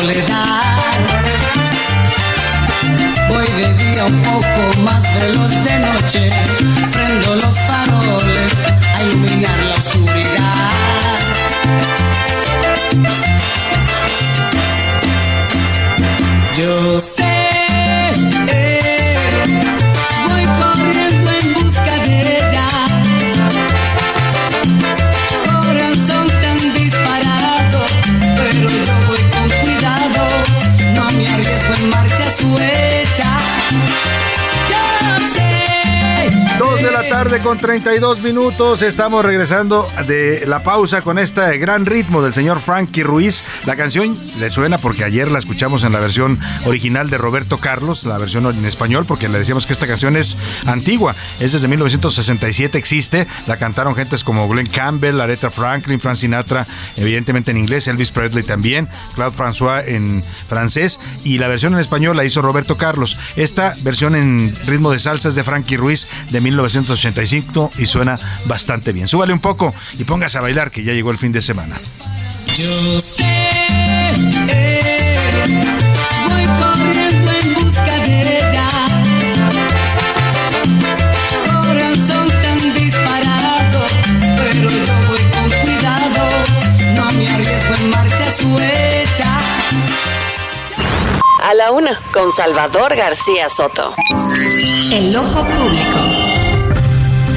Soledad. Voy de día un poco más veloz de noche, prendo los faroles con
32 minutos. Estamos regresando de la pausa con este gran ritmo del señor Frankie Ruiz. La canción le suena porque ayer la escuchamos en la versión original de Roberto Carlos, la versión en español, porque le decíamos que esta canción es antigua. Es desde 1967, existe. La cantaron gentes como Glenn Campbell, Aretha Franklin, Frank Sinatra, evidentemente en inglés, Elvis Presley también, Claude François en francés. Y la versión en español la hizo Roberto Carlos. Esta versión en ritmo de salsa es de Frankie Ruiz de 1985 y suena bastante bien. Súbale un poco y póngase a bailar que ya llegó el fin de semana.
Yo sé, eh, voy corriendo en busca de ella. Corazón tan disparado, pero yo voy con cuidado. No me arriesgo en marcha suelta.
A la Una con Salvador García Soto. El ojo público.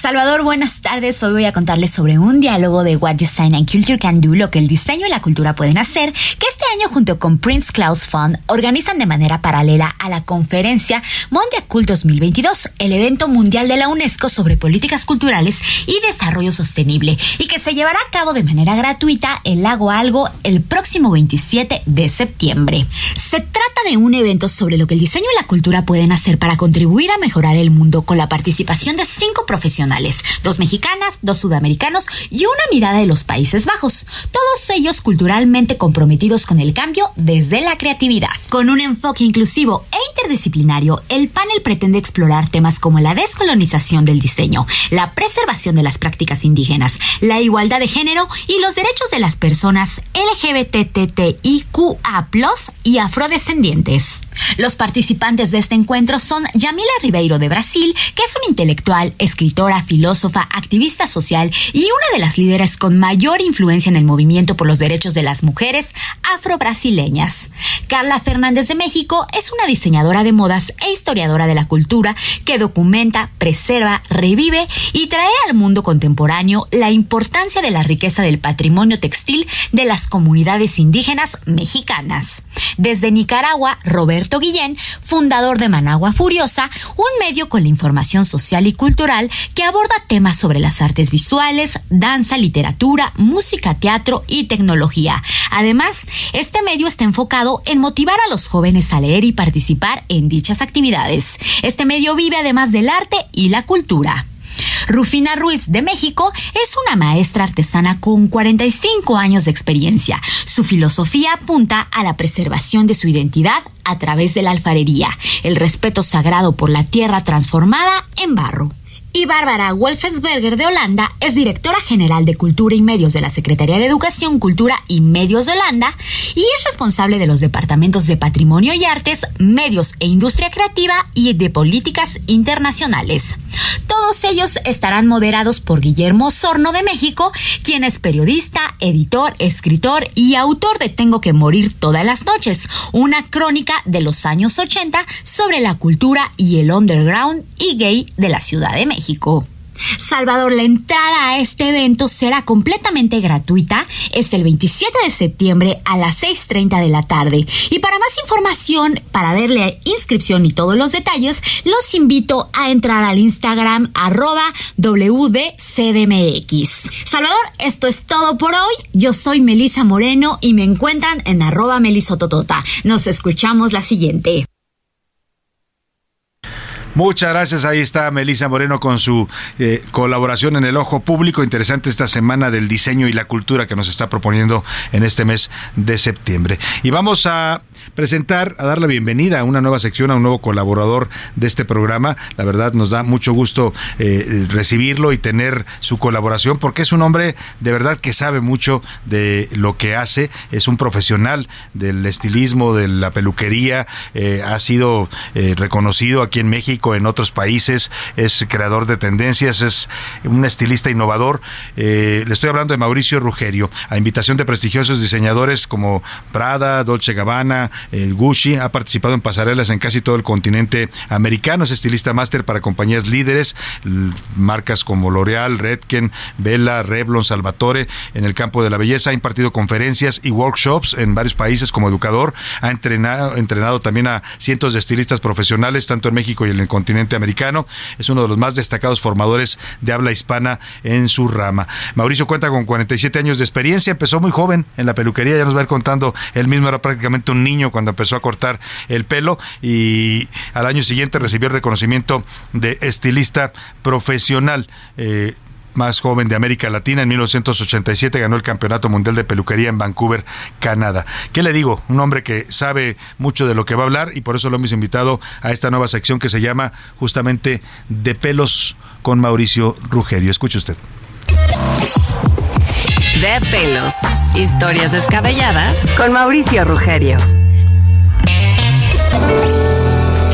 Salvador, buenas tardes. Hoy voy a contarles sobre un diálogo de What Design and Culture Can Do, lo que el diseño y la cultura pueden hacer, que este año junto con Prince Claus Fund organizan de manera paralela a la conferencia Mondiacult 2022, el evento mundial de la UNESCO sobre políticas culturales y desarrollo sostenible, y que se llevará a cabo de manera gratuita en Lago Algo el próximo 27 de septiembre. Se trata de un evento sobre lo que el diseño y la cultura pueden hacer para contribuir a mejorar el mundo con la participación de cinco profesionales dos mexicanas, dos sudamericanos y una mirada de los Países Bajos, todos ellos culturalmente comprometidos con el cambio desde la creatividad. Con un enfoque inclusivo e interdisciplinario, el panel pretende explorar temas como la descolonización del diseño, la preservación de las prácticas indígenas, la igualdad de género y los derechos de las personas LGBTTIQA+, y afrodescendientes. Los participantes de este encuentro son Yamila Ribeiro de Brasil, que es una intelectual, escritora, filósofa, activista social y una de las líderes con mayor influencia en el movimiento por los derechos de las mujeres afrobrasileñas. Carla Fernández de México es una diseñadora de modas e historiadora de la cultura que documenta, preserva, revive y trae al mundo contemporáneo la importancia de la riqueza del patrimonio textil de las comunidades indígenas mexicanas. Desde Nicaragua, Roberto Guillén, fundador de Managua Furiosa, un medio con la información social y cultural que aborda temas sobre las artes visuales, danza, literatura, música, teatro y tecnología. Además, este medio está enfocado en motivar a los jóvenes a leer y participar en dichas actividades. Este medio vive además del arte y la cultura. Rufina Ruiz de México es una maestra artesana con 45 años de experiencia. Su filosofía apunta a la preservación de su identidad a través de la alfarería, el respeto sagrado por la tierra transformada en barro. Y Bárbara Wolfensberger de Holanda es directora general de Cultura y Medios de la Secretaría de Educación, Cultura y Medios de Holanda y es responsable de los departamentos de Patrimonio y Artes, Medios e Industria Creativa y de Políticas Internacionales. Todos ellos estarán moderados por Guillermo Sorno de México, quien es periodista, editor, escritor y autor de Tengo que morir todas las noches, una crónica de los años 80 sobre la cultura y el underground y gay de la Ciudad de México. Salvador, la entrada a este evento será completamente gratuita. Es el 27 de septiembre a las 6.30 de la tarde. Y para más información, para verle inscripción y todos los detalles, los invito a entrar al Instagram arroba WDCDMX. Salvador, esto es todo por hoy. Yo soy Melisa Moreno y me encuentran en arroba melisototota. Nos escuchamos la siguiente.
Muchas gracias. Ahí está Melisa Moreno con su eh, colaboración en el Ojo Público. Interesante esta semana del diseño y la cultura que nos está proponiendo en este mes de septiembre. Y vamos a presentar, a dar la bienvenida a una nueva sección, a un nuevo colaborador de este programa. La verdad nos da mucho gusto eh, recibirlo y tener su colaboración porque es un hombre de verdad que sabe mucho de lo que hace. Es un profesional del estilismo, de la peluquería. Eh, ha sido reconocido aquí en México en otros países, es creador de tendencias, es un estilista innovador. Eh, le estoy hablando de Mauricio Rugerio, a invitación de prestigiosos diseñadores como Prada, Dolce Gabbana, el Gucci, ha participado en pasarelas en casi todo el continente americano, es estilista máster para compañías líderes, marcas como L'Oreal, Redken, Bella, Revlon, Salvatore, en el campo de la belleza, ha impartido conferencias y workshops en varios países como educador, ha entrenado, entrenado también a cientos de estilistas profesionales, tanto en México y en el continente americano. Es uno de los más destacados formadores de habla hispana en su rama. Mauricio cuenta con 47 años de experiencia, empezó muy joven en la peluquería, ya nos va a ir contando, él mismo era prácticamente un niño cuando empezó a cortar el pelo y al año siguiente recibió el reconocimiento de estilista profesional. Eh, más joven de América Latina. En 1987 ganó el Campeonato Mundial de Peluquería en Vancouver, Canadá. ¿Qué le digo? Un hombre que sabe mucho de lo que va a hablar y por eso lo hemos invitado a esta nueva sección que se llama justamente De pelos con Mauricio Rugerio. Escuche usted.
De pelos. Historias descabelladas con Mauricio Rugerio.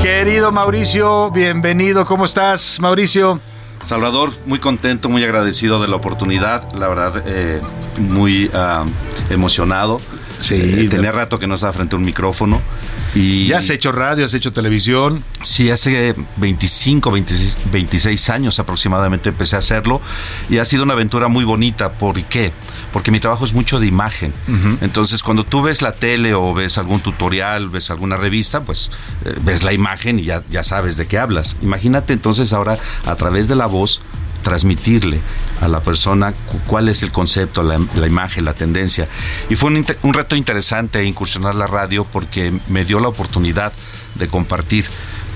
Querido Mauricio, bienvenido. ¿Cómo estás, Mauricio?
Salvador, muy contento, muy agradecido de la oportunidad, la verdad, eh, muy ah, emocionado.
Sí,
Eh, tenía rato que no estaba frente a un micrófono. Y
Ya has hecho radio, has hecho televisión.
Sí, hace 25, 26, 26 años aproximadamente empecé a hacerlo y ha sido una aventura muy bonita. ¿Por qué? Porque mi trabajo es mucho de imagen. Entonces, cuando tú ves la tele o ves algún tutorial, ves alguna revista, pues eh, ves la imagen y ya, ya sabes de qué hablas. Imagínate entonces ahora a través de la voz transmitirle a la persona cu- cuál es el concepto, la, imagen, la tendencia. Y fue un, un reto interesante incursionar la radio porque me dio la oportunidad de compartir.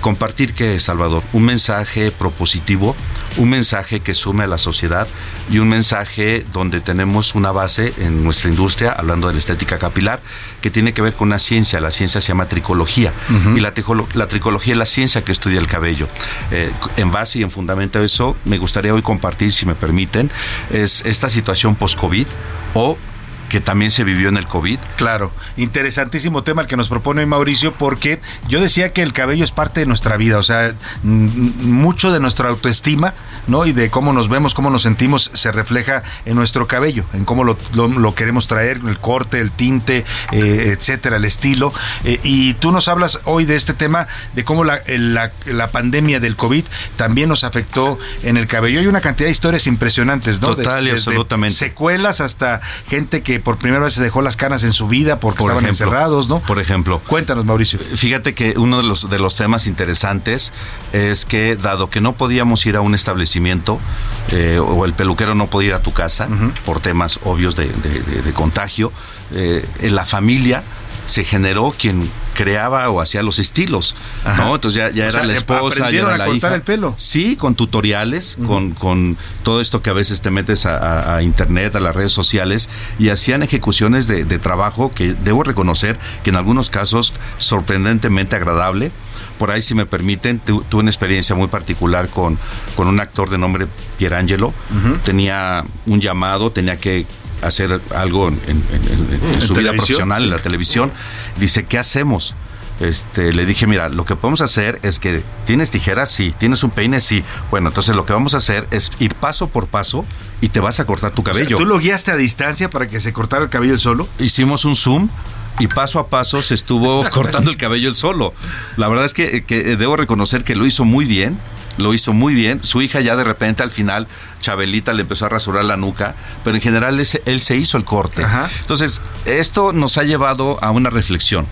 ¿Compartir qué, Salvador? Un mensaje propositivo, un mensaje que sume a la sociedad y un mensaje donde tenemos una base en nuestra industria, hablando de la estética capilar, que tiene que ver con una ciencia. La ciencia se llama tricología y la, tricolo- la tricología es la ciencia que estudia el cabello. Eh, en base y en fundamento a eso, me gustaría hoy compartir, si me permiten, es esta situación post-COVID o que también se vivió en el COVID.
Claro, interesantísimo tema el que nos propone hoy Mauricio, porque yo decía que el cabello es parte de nuestra vida, o sea, mm, mucho de nuestra autoestima, ¿no? Y de cómo nos vemos, cómo nos sentimos, se refleja en nuestro cabello, en cómo lo, lo- lo queremos traer, el corte, el tinte, eh, etcétera, el estilo. Eh, y tú nos hablas hoy de este tema, de cómo la, la- la pandemia del COVID también nos afectó en el cabello. Hay una cantidad de historias impresionantes, ¿no? De-
Total y
desde
absolutamente.
Secuelas hasta gente que por primera vez se dejó las canas en su vida porque
Por
estaban
ejemplo,
encerrados, ¿no?
Por ejemplo.
Cuéntanos, Mauricio.
Fíjate que uno de los, de los temas interesantes es que, dado que no podíamos ir a un establecimiento eh, o el peluquero no podía ir a tu casa por temas obvios de, de- de- de contagio, eh, en la familia se generó quien creaba o hacía los estilos,
Ajá.
¿no? Entonces ya, ya era
sea,
la esposa, ya era
a
la
cortar
hija.
el pelo.
Sí, con tutoriales, con, con todo esto que a veces te metes a, a- a internet, a las redes sociales, y hacían ejecuciones de, de trabajo que debo reconocer que en algunos casos sorprendentemente agradable. Por ahí, si me permiten, tu- tuve una experiencia muy particular con, con un actor de nombre Pierangelo. Tenía un llamado, tenía que hacer algo en, en- en- en
¿En
su vida
televisión?
profesional, en la televisión. Dice, ¿qué hacemos? Este, le dije, mira, lo que podemos hacer es que tienes tijeras, sí, tienes un peine, sí. Bueno, entonces lo que vamos a hacer es ir paso por paso y te vas a cortar tu
O sea,
cabello.
¿Tú lo guiaste a distancia para que se cortara el cabello solo?
Hicimos un zoom y paso a paso se estuvo cortando el cabello él solo. La verdad es que, que debo reconocer que lo hizo muy bien. Lo hizo muy bien. Su hija ya de repente al final, Chabelita le empezó a rasurar la nuca, pero en general ese- él se hizo el corte. Entonces, esto nos ha llevado a una reflexión.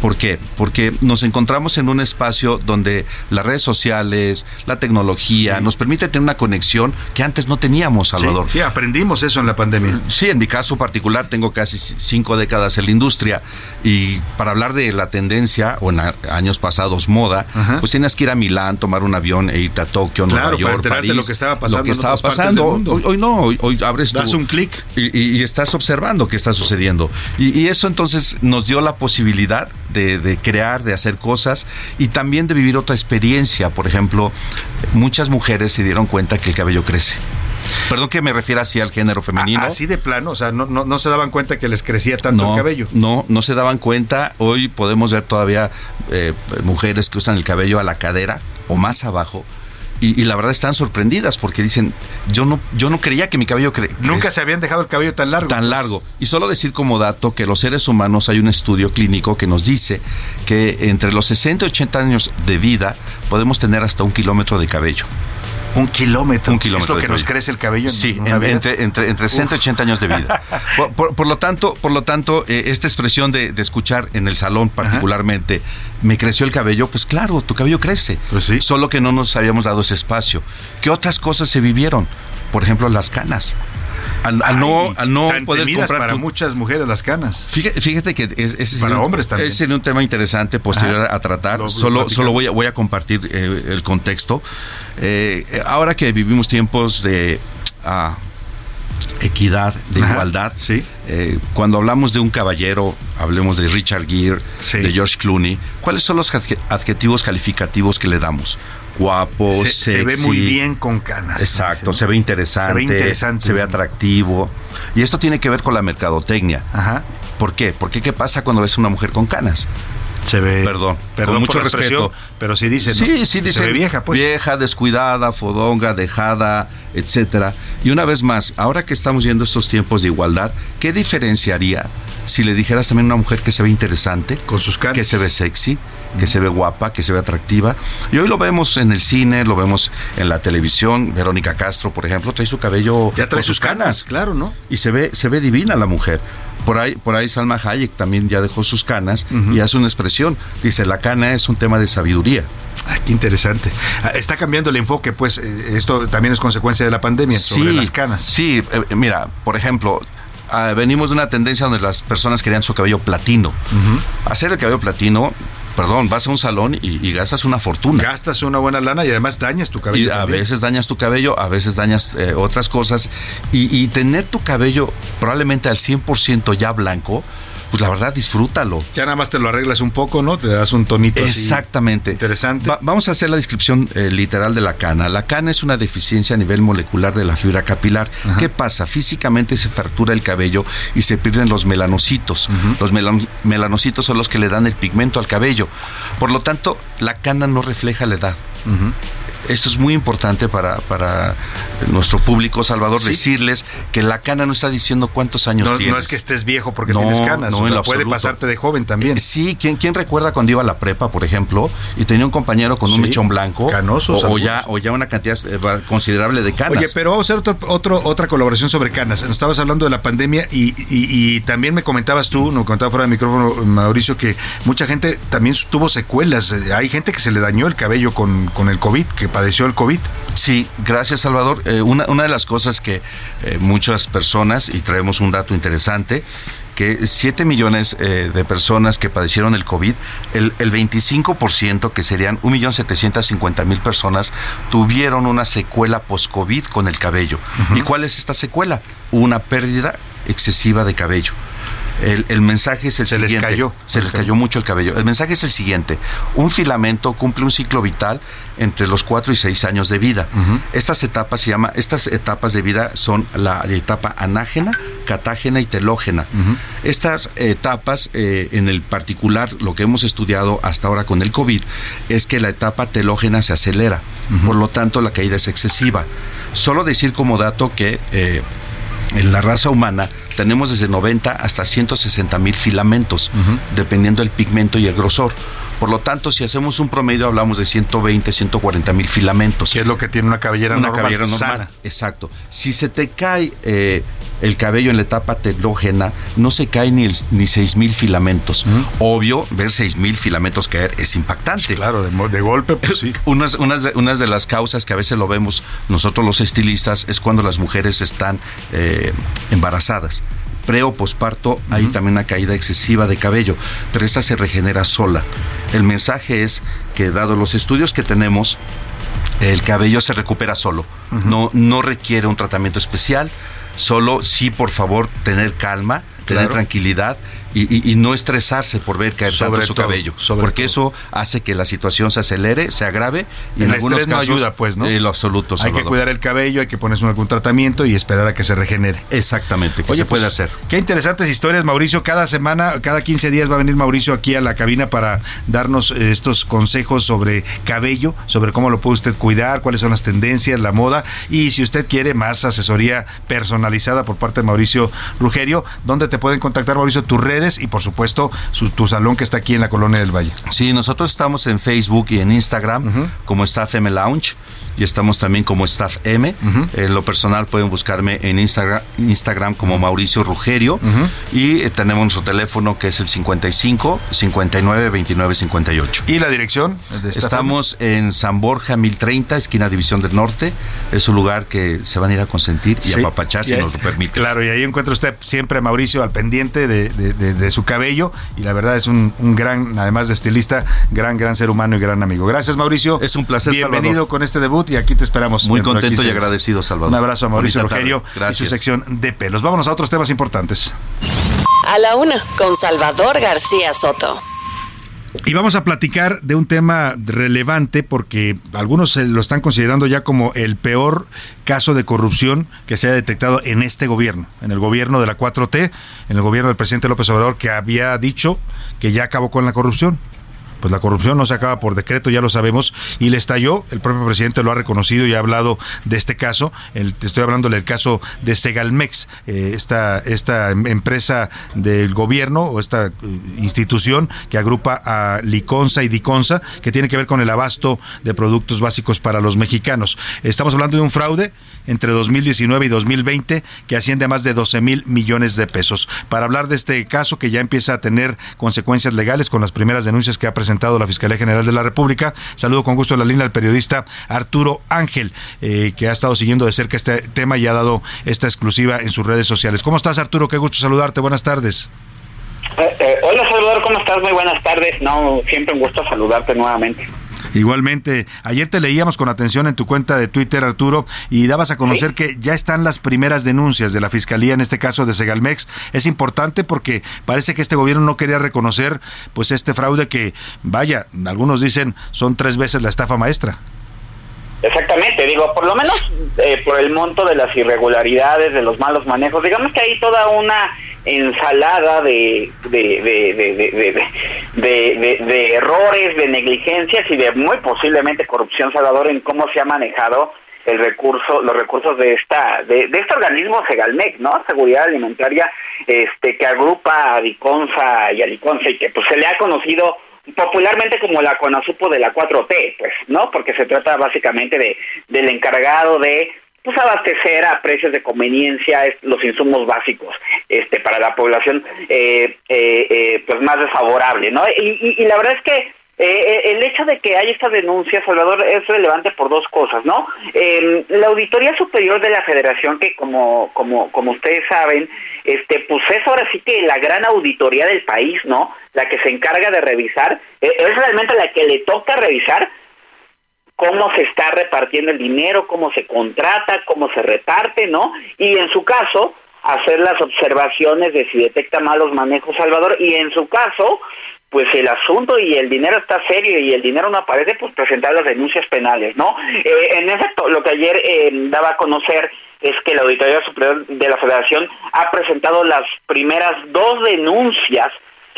¿Por qué? Porque nos encontramos en un espacio donde las redes sociales, la tecnología, nos permite tener una conexión que antes no teníamos, Salvador.
Sí, sí, aprendimos eso en la pandemia.
Sí, en mi caso particular tengo casi cinco décadas en la industria y para hablar de la tendencia o en años pasados moda, pues tienes que ir a Milán, tomar un avión e irte a Tokio,
Claro,
Nueva
para
York,
enterarte
París,
lo que estaba pasando
lo que
en
estaba pasando. Hoy, hoy no, hoy, hoy abres
Das
tu-
un clic
y, y- y estás observando qué está sucediendo. Y, y eso entonces nos dio la posibilidad de, de crear, de hacer cosas y también de vivir otra experiencia. Por ejemplo, muchas mujeres se dieron cuenta que el cabello crece. Perdón que me refiera así al género femenino.
Así de plano, o sea, no, no, no se daban cuenta que les crecía tanto
no,
el cabello.
No, no se daban cuenta. Hoy podemos ver todavía eh, mujeres que usan el cabello a la cadera o más abajo. Y, y la verdad están sorprendidas porque dicen, yo no, yo no creía que mi cabello cre
Nunca se habían dejado el cabello tan largo.
tan largo. Y solo decir como dato que los seres humanos hay un estudio clínico que nos dice que entre los 60 y 80 años de vida podemos tener hasta un kilómetro de cabello.
Un kilómetro.
Un kilómetro.
¿Es lo que nos crece el cabello en
Sí, en- entre, entre, entre 60 y
Uf.
80 años de vida. Por, por- por lo tanto, por lo tanto eh, esta expresión de, de escuchar en el salón particularmente, me creció el cabello, pues claro, tu cabello crece.
Pues
Solo que no nos habíamos dado ese espacio. ¿Qué otras cosas se vivieron? Por ejemplo, las canas. Al, al no, al no poder comprar
para
tu-
muchas mujeres las canas.
Fíjate, fíjate que es,
Para
sería
hombres también.
ese sería un tema interesante posterior
Ajá.
a tratar.
Lo- lo
solo solo voy, a, voy a compartir eh, el contexto. Eh, ahora que vivimos tiempos de ah, equidad, de
Ajá,
igualdad,
sí.
eh, cuando hablamos de un caballero, hablemos de Richard Gere, de George Clooney, ¿cuáles son los adje- adjetivos calificativos que le damos? Guapo,
Se, se ve
sexy,
muy bien con canas.
Exacto,
Dice,
se ve interesante,
Se ve interesante.
se ve atractivo. Y esto tiene que ver con la mercadotecnia.
Ajá.
¿Por qué? Porque ¿qué pasa cuando ves una mujer con canas?
Se ve.
Perdón,
Perdón
con mucho respeto.
pero sí dicen, ¿no?
Sí, sí
Se
dicen
ve vieja, pues.
Vieja, descuidada, fodonga, dejada, etcétera. Y una vez más, ahora que estamos viendo estos tiempos de igualdad, ¿qué diferenciaría si le dijeras también a una mujer que se ve interesante,
con sus canas,
que se ve sexy, que se ve guapa, que se ve atractiva? Y hoy lo vemos en el cine, lo vemos en la televisión. Verónica Castro, por ejemplo, trae su cabello
Ya trae
con sus canas,
claro, ¿no?
y se ve se ve divina la mujer. Por ahí por ahí Salma Hayek también ya dejó sus canas y hace una expresión. Dice, "La cana es un tema de sabiduría."
Ay, qué interesante. Ah, Está cambiando el enfoque, pues eh, esto también es consecuencia de la pandemia sobre las canas.
Sí, eh, mira, por ejemplo, ah, venimos de una tendencia donde las personas querían su cabello platino. Hacer el cabello platino, perdón, vas a un salón y, y gastas una fortuna.
Gastas una buena lana y además dañas tu cabello.
Y a
también.
veces dañas tu cabello, a veces dañas eh, otras cosas. Y, y tener tu cabello probablemente al 100% ya blanco, pues la verdad disfrútalo.
Ya nada más te lo arreglas un poco, ¿no? Te das un tonito así
Exactamente.
interesante.
Va- vamos a hacer la descripción eh, literal de la cana. La cana es una deficiencia a nivel molecular de la fibra capilar. ¿Qué pasa? Físicamente se fractura el cabello y se pierden los melanocitos. Los melan- melanocitos son los que le dan el pigmento al cabello. Por lo tanto, la cana no refleja la edad. Esto es muy importante para, para nuestro público, Salvador,
Sí.
decirles que la cana no está diciendo cuántos años
No,
tienes.
no es que estés viejo porque
No,
tienes canas.
no,
o sea, puede pasarte de joven también.
Sí, ¿quién, quién recuerda cuando iba a la prepa, por ejemplo, y tenía un compañero con un
Sí,
mechón blanco?
canosos
O, ya, o ya una cantidad eh, considerable de canas.
Oye, pero vamos a hacer otro, otro- otra colaboración sobre canas. Nos estabas hablando de la pandemia y, y- y también me comentabas tú, nos comentaba fuera de micrófono, Mauricio, que mucha gente también tuvo secuelas. Eh, Hay gente que se le dañó el cabello con, con el COVID, que padeció el COVID.
Sí, gracias Salvador. Eh, una, una de las cosas que eh, muchas personas, y traemos un dato interesante, que 7 millones eh, de personas que padecieron el COVID, el, el 25%, que serían 1.750.000 personas, tuvieron una secuela post-COVID con el cabello. ¿Y cuál es esta secuela? Una pérdida excesiva de cabello. El, el mensaje es el
Se les
siguiente.
cayó.
Se les cayó mucho el cabello. El mensaje es el siguiente. Un filamento cumple un ciclo vital entre los 4 y 6 años de vida. Estas etapas se llama, estas etapas de vida son la etapa anágena, catágena y telógena. Estas etapas, eh, en el particular, lo que hemos estudiado hasta ahora con el COVID, es que la etapa telógena se acelera. Por lo tanto, la caída es excesiva. Solo decir como dato que eh, en la raza humana tenemos desde 90 hasta 160 mil filamentos, dependiendo del pigmento y el grosor. Por lo tanto, si hacemos un promedio, hablamos de 120, 140 mil filamentos.
Que es lo que tiene una cabellera
Una
normal,
cabellera normal.
sana.
Exacto. Si se te cae eh, el cabello en la etapa telógena, no se cae ni, el, ni 6 mil filamentos. Obvio, ver 6 mil filamentos caer es impactante.
Claro, de, de golpe, pues sí.
Unas, unas, de, unas de las causas que a veces lo vemos nosotros los estilistas es cuando las mujeres están eh, embarazadas. Pre o posparto hay también una caída excesiva de cabello, pero esta se regenera sola. El mensaje es que dado los estudios que tenemos, el cabello se recupera solo. no, no requiere un tratamiento especial. Solo sí, por favor, tener calma, tener
Claro.
tranquilidad y, y- y no estresarse por ver caer
Sobre
tanto su
todo,
cabello.
sobre
porque eso hace que la situación se acelere, se agrave y en
El
algunos
estrés no
casos
ayuda, pues, ¿no?
En lo absoluto,
Hay que cuidar el cabello, hay que ponerse algún tratamiento y esperar a que se regenere.
Exactamente, que se puede
pues,
hacer.
Qué interesantes historias, Mauricio. Cada semana, cada 15 días va a venir Mauricio aquí a la cabina para darnos eh, estos consejos sobre cabello, sobre cómo lo puede usted cuidar, cuáles son las tendencias, la moda. Y si usted quiere más asesoría personalizada por parte de Mauricio Rugerio, ¿dónde te pueden contactar, Mauricio? Tus redes y, por supuesto, su- tu salón que está aquí en la Colonia del Valle.
Sí, nosotros estamos en Facebook y en Instagram como Staff M Lounge y estamos también como Staff M. En lo personal pueden buscarme en Instagram, Instagram como Mauricio Rugerio y eh, tenemos nuestro teléfono que es el 55 59 29 58.
¿Y la dirección? de
Estamos en San Borja 1030, esquina División del Norte. Es un lugar que se van a ir a consentir y
Sí.
apapachar si
Y ahí-
nos lo permite.
Claro, y ahí encuentra usted siempre a Mauricio al pendiente de, de- de- de su cabello y la verdad es un, un gran, además de estilista, gran, gran ser humano y gran amigo. Gracias Mauricio.
Es un placer,
Bienvenido
Salvador.
con este debut y aquí te esperamos.
Muy contento y
15 días.
agradecido, Salvador.
Un abrazo a Mauricio
Bonita.
Rogelio y su
Gracias.
sección de pelos. Vámonos a otros temas importantes.
A la una, con Salvador García Soto.
Y vamos a platicar de un tema relevante porque algunos lo están considerando ya como el peor caso de corrupción que se ha detectado en este gobierno, en el gobierno de la 4T, en el gobierno del presidente López Obrador que había dicho que ya acabó con la corrupción. Pues la corrupción no se acaba por decreto, ya lo sabemos, y le estalló, el propio presidente lo ha reconocido y ha hablado de este caso, el, estoy hablando del caso de Segalmex, eh, esta, esta em- empresa del gobierno o esta eh, institución que agrupa a Liconza y Diconza, que tiene que ver con el abasto de productos básicos para los mexicanos. Estamos hablando de un fraude entre 2019 y 2020 que asciende a más de 12 mil millones de pesos. Para hablar de este caso que ya empieza a tener consecuencias legales con las primeras denuncias que ha presentado la Fiscalía General de la República, saludo con gusto en la línea al periodista Arturo Ángel, eh, que ha estado siguiendo de cerca este tema y ha dado esta exclusiva en sus redes sociales. ¿Cómo estás Arturo? Qué gusto saludarte. Buenas tardes.
Eh, eh, hola Salvador, ¿cómo estás? Muy buenas tardes. No, siempre un gusto saludarte nuevamente.
Igualmente, ayer te leíamos con atención en tu cuenta de Twitter, Arturo, y dabas a conocer que ya están las primeras denuncias de la Fiscalía, en este caso de Segalmex. Es importante porque parece que este gobierno no quería reconocer pues este fraude que, vaya, algunos dicen son tres veces la estafa maestra.
Exactamente, digo, por lo menos eh, por el monto de las irregularidades, de los malos manejos, digamos que hay toda una ensalada de de, de, de, de, errores, de negligencias y de muy posiblemente corrupción, Salvador, en cómo se ha manejado el recurso, los recursos de esta, de, este organismo Segalmec, ¿no? Seguridad Alimentaria, este, que agrupa a Diconsa y a Liconsa y que pues se le ha conocido popularmente como la CONASUPO de la 4T, pues, ¿no? Porque se trata básicamente de del encargado de pues abastecer a precios de conveniencia los insumos básicos este para la población eh, eh, eh, pues más desfavorable no y, la verdad es que el hecho de que haya esta denuncia, Salvador, es relevante por dos cosas, ¿no? Em, la Auditoría Superior de la Federación, que como, como, como ustedes saben, este, pues es ahora sí que la gran auditoría del país, ¿no? La que se encarga de revisar, es realmente la que le toca revisar cómo se está repartiendo el dinero, cómo se contrata, cómo se reparte, ¿no? Y en su caso, hacer las observaciones de si detecta malos manejos Salvador y en su caso, pues el asunto y el dinero está serio y el dinero no aparece, pues presentar las denuncias penales, ¿no? Eh, en efecto, lo que ayer eh, daba a conocer es que la Auditoría Superior de la Federación ha presentado las primeras dos denuncias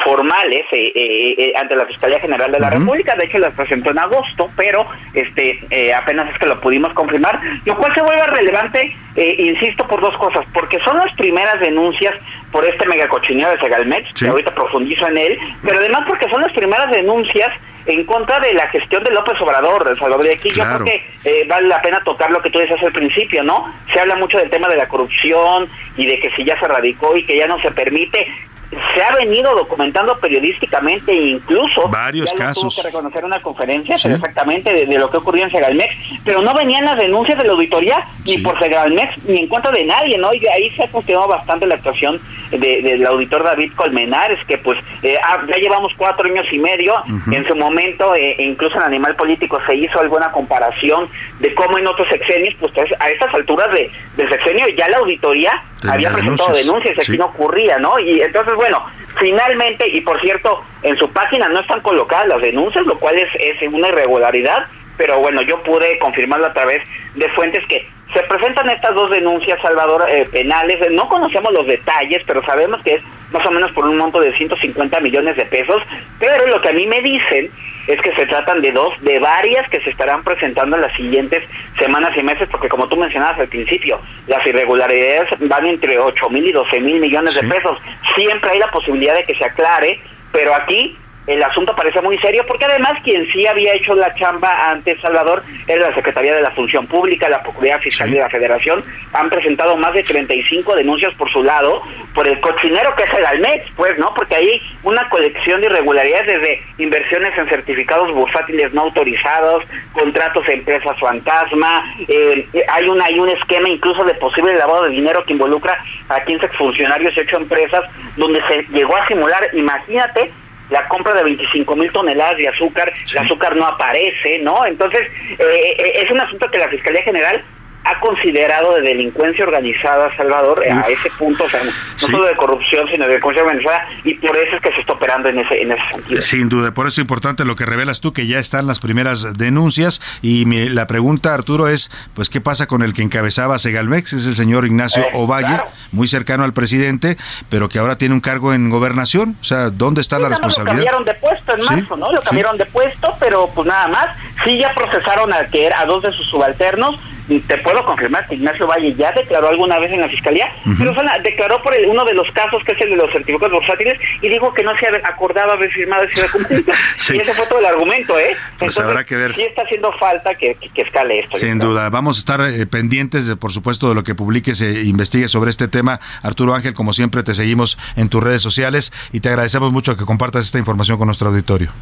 formales eh, eh, eh, ante la Fiscalía General de la República, de hecho las presentó en agosto, pero este apenas es que lo pudimos confirmar, lo cual se vuelve relevante, insisto, por dos cosas, porque son las primeras denuncias por este megacochineo de Segalmex, que ahorita profundizo en él, pero además porque son las primeras denuncias en contra de la gestión de López Obrador, de Salvador. Y aquí yo creo que vale la pena tocar lo que tú decías al principio, ¿no? Se habla mucho del tema de la corrupción y de que si ya se radicó y que ya no se permite se ha venido documentando periodísticamente e incluso
varios casos
tuvo que reconocer una conferencia exactamente de, lo que ocurrió en Segalmex pero no venían las denuncias de la auditoría ni por Segalmex ni en contra de nadie no y ahí se ha cuestionado bastante la actuación del auditor David Colmenares que pues eh, ah, ya llevamos cuatro años y medio. En su momento eh, incluso en Animal Político se hizo alguna comparación de cómo en otros sexenios pues a estas alturas de, del sexenio ya la auditoría había presentado denuncias, y aquí no ocurría no y entonces bueno, finalmente, y por cierto, en su página no están colocadas las denuncias, lo cual es, es una irregularidad, pero bueno, yo pude confirmarlo a través de fuentes que se presentan estas dos denuncias, Salvador, eh, penales. No conocemos los detalles, pero sabemos que es más o menos por un monto de 150 millones de pesos. Pero lo que a mí me dicen es que se tratan de dos, de varias que se estarán presentando en las siguientes semanas y meses, porque como tú mencionabas al principio, las irregularidades van entre 8 mil y 12 mil millones de pesos. Siempre hay la posibilidad de que se aclare, pero aquí el asunto parece muy serio porque además quien sí había hecho la chamba ante Salvador era la Secretaría de la Función Pública, la Procuraduría Fiscal de la Federación, han presentado más de 35 denuncias por su lado por el cochinero que es el Almex, pues, ¿no? Porque hay una colección de irregularidades desde inversiones en certificados bursátiles no autorizados, contratos de empresas fantasma, eh, hay, una, hay un esquema incluso de posible lavado de dinero que involucra a 15 funcionarios y 8 empresas donde se llegó a simular, imagínate, la compra de 25 mil toneladas de azúcar, el azúcar no aparece, ¿no? Entonces, eh, eh, es un asunto que la Fiscalía General ha considerado de delincuencia organizada, Salvador, a ese punto, o sea, no solo de corrupción, sino de delincuencia organizada, y por eso es que se está operando en ese, en ese sentido.
Sin duda, por eso es importante lo que revelas tú, que ya están las primeras denuncias, y la pregunta, Arturo, es, pues, ¿qué pasa con el que encabezaba Segalmex? Es el señor Ignacio eh, Ovalle, muy cercano al presidente, pero que ahora tiene un cargo en gobernación, o sea, ¿dónde está la responsabilidad?
Lo cambiaron de puesto en marzo, ¿no? Lo cambiaron de puesto, pero pues nada más, sí ya procesaron a, que, a dos de sus subalternos, te puedo confirmar que Ignacio Valle ya declaró alguna vez en la fiscalía, pero declaró por uno de los casos que es el de los certificados bursátiles y dijo que no se acordaba haber firmado ese documento. Y ese fue todo el argumento, ¿eh?
Pues habrá que ver.
Sí está haciendo falta que, escale esto.
Sin duda. Vamos a estar eh, pendientes, de, por supuesto, de lo que publiques e investigues sobre este tema. Arturo Ángel, como siempre, te seguimos en tus redes sociales y te agradecemos mucho que compartas esta información con nuestro auditorio.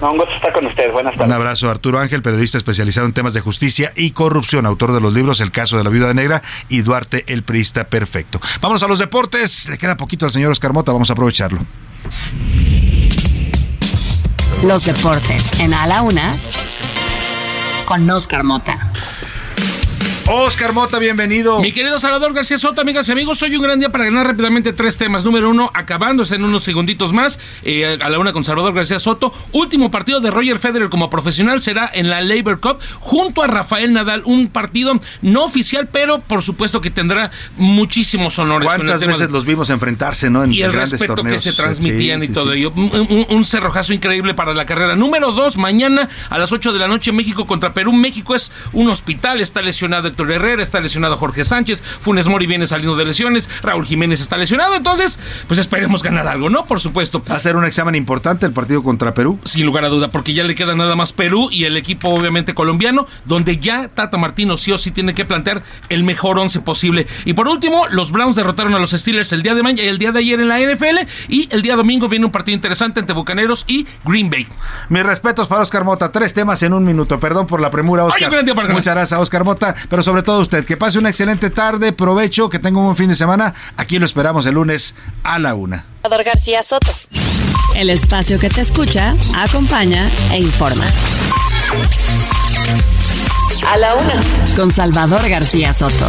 Un gusto estar con ustedes. Buenas tardes.
Un abrazo, Arturo Ángel, periodista especializado en temas de justicia y corrupción, autor de los libros El caso de la viuda negra y Duarte el Prista Perfecto. Vamos a los deportes. Le queda poquito al señor Oscar Mota, vamos a aprovecharlo.
Los deportes en A la Una con Oscar Mota.
Oscar Mota, bienvenido.
Mi querido Salvador García Soto, amigas y amigos, hoy un gran día para ganar rápidamente tres temas. Número uno, acabándose en unos segunditos más, eh, a la una con Salvador García Soto. Último partido de Roger Federer como profesional será en la Labor Cup junto a Rafael Nadal. Un partido no oficial, pero por supuesto que tendrá muchísimos honores. con el
¿Cuántas veces
de-
los vimos enfrentarse, no? En
y el respeto que
torneos.
se transmitían
Sí,
y
sí,
todo
sí.
ello. Un, un- un cerrojazo increíble para la carrera. Número dos, mañana a las 8 de la noche, México contra Perú. México es un hospital, está lesionado Héctor Herrera, está lesionado Jorge Sánchez, Funes Mori viene saliendo de lesiones, Raúl Jiménez está lesionado, entonces, pues esperemos ganar algo, ¿no? Por supuesto.
Va a ser un examen importante el partido contra Perú.
Sin lugar a duda, porque ya le queda nada más Perú y el equipo obviamente colombiano, donde ya Tata Martino sí o sí tiene que plantear el mejor once posible. Y por último, los Browns derrotaron a los Steelers el día de mañana, el día de ayer en la NFL y el día domingo viene un partido interesante entre Bucaneros y Green Bay.
Mis respetos para Oscar Mota. Tres temas en un minuto. Perdón por la premura, Oscar.
Ay.
Muchas gracias, Oscar Mota. Pero sobre todo usted, que pase una excelente tarde, provecho, que tenga un buen fin de semana. Aquí lo esperamos el lunes a la una.
Salvador García Soto. El espacio que te escucha, acompaña e informa. A la una. Con Salvador García Soto.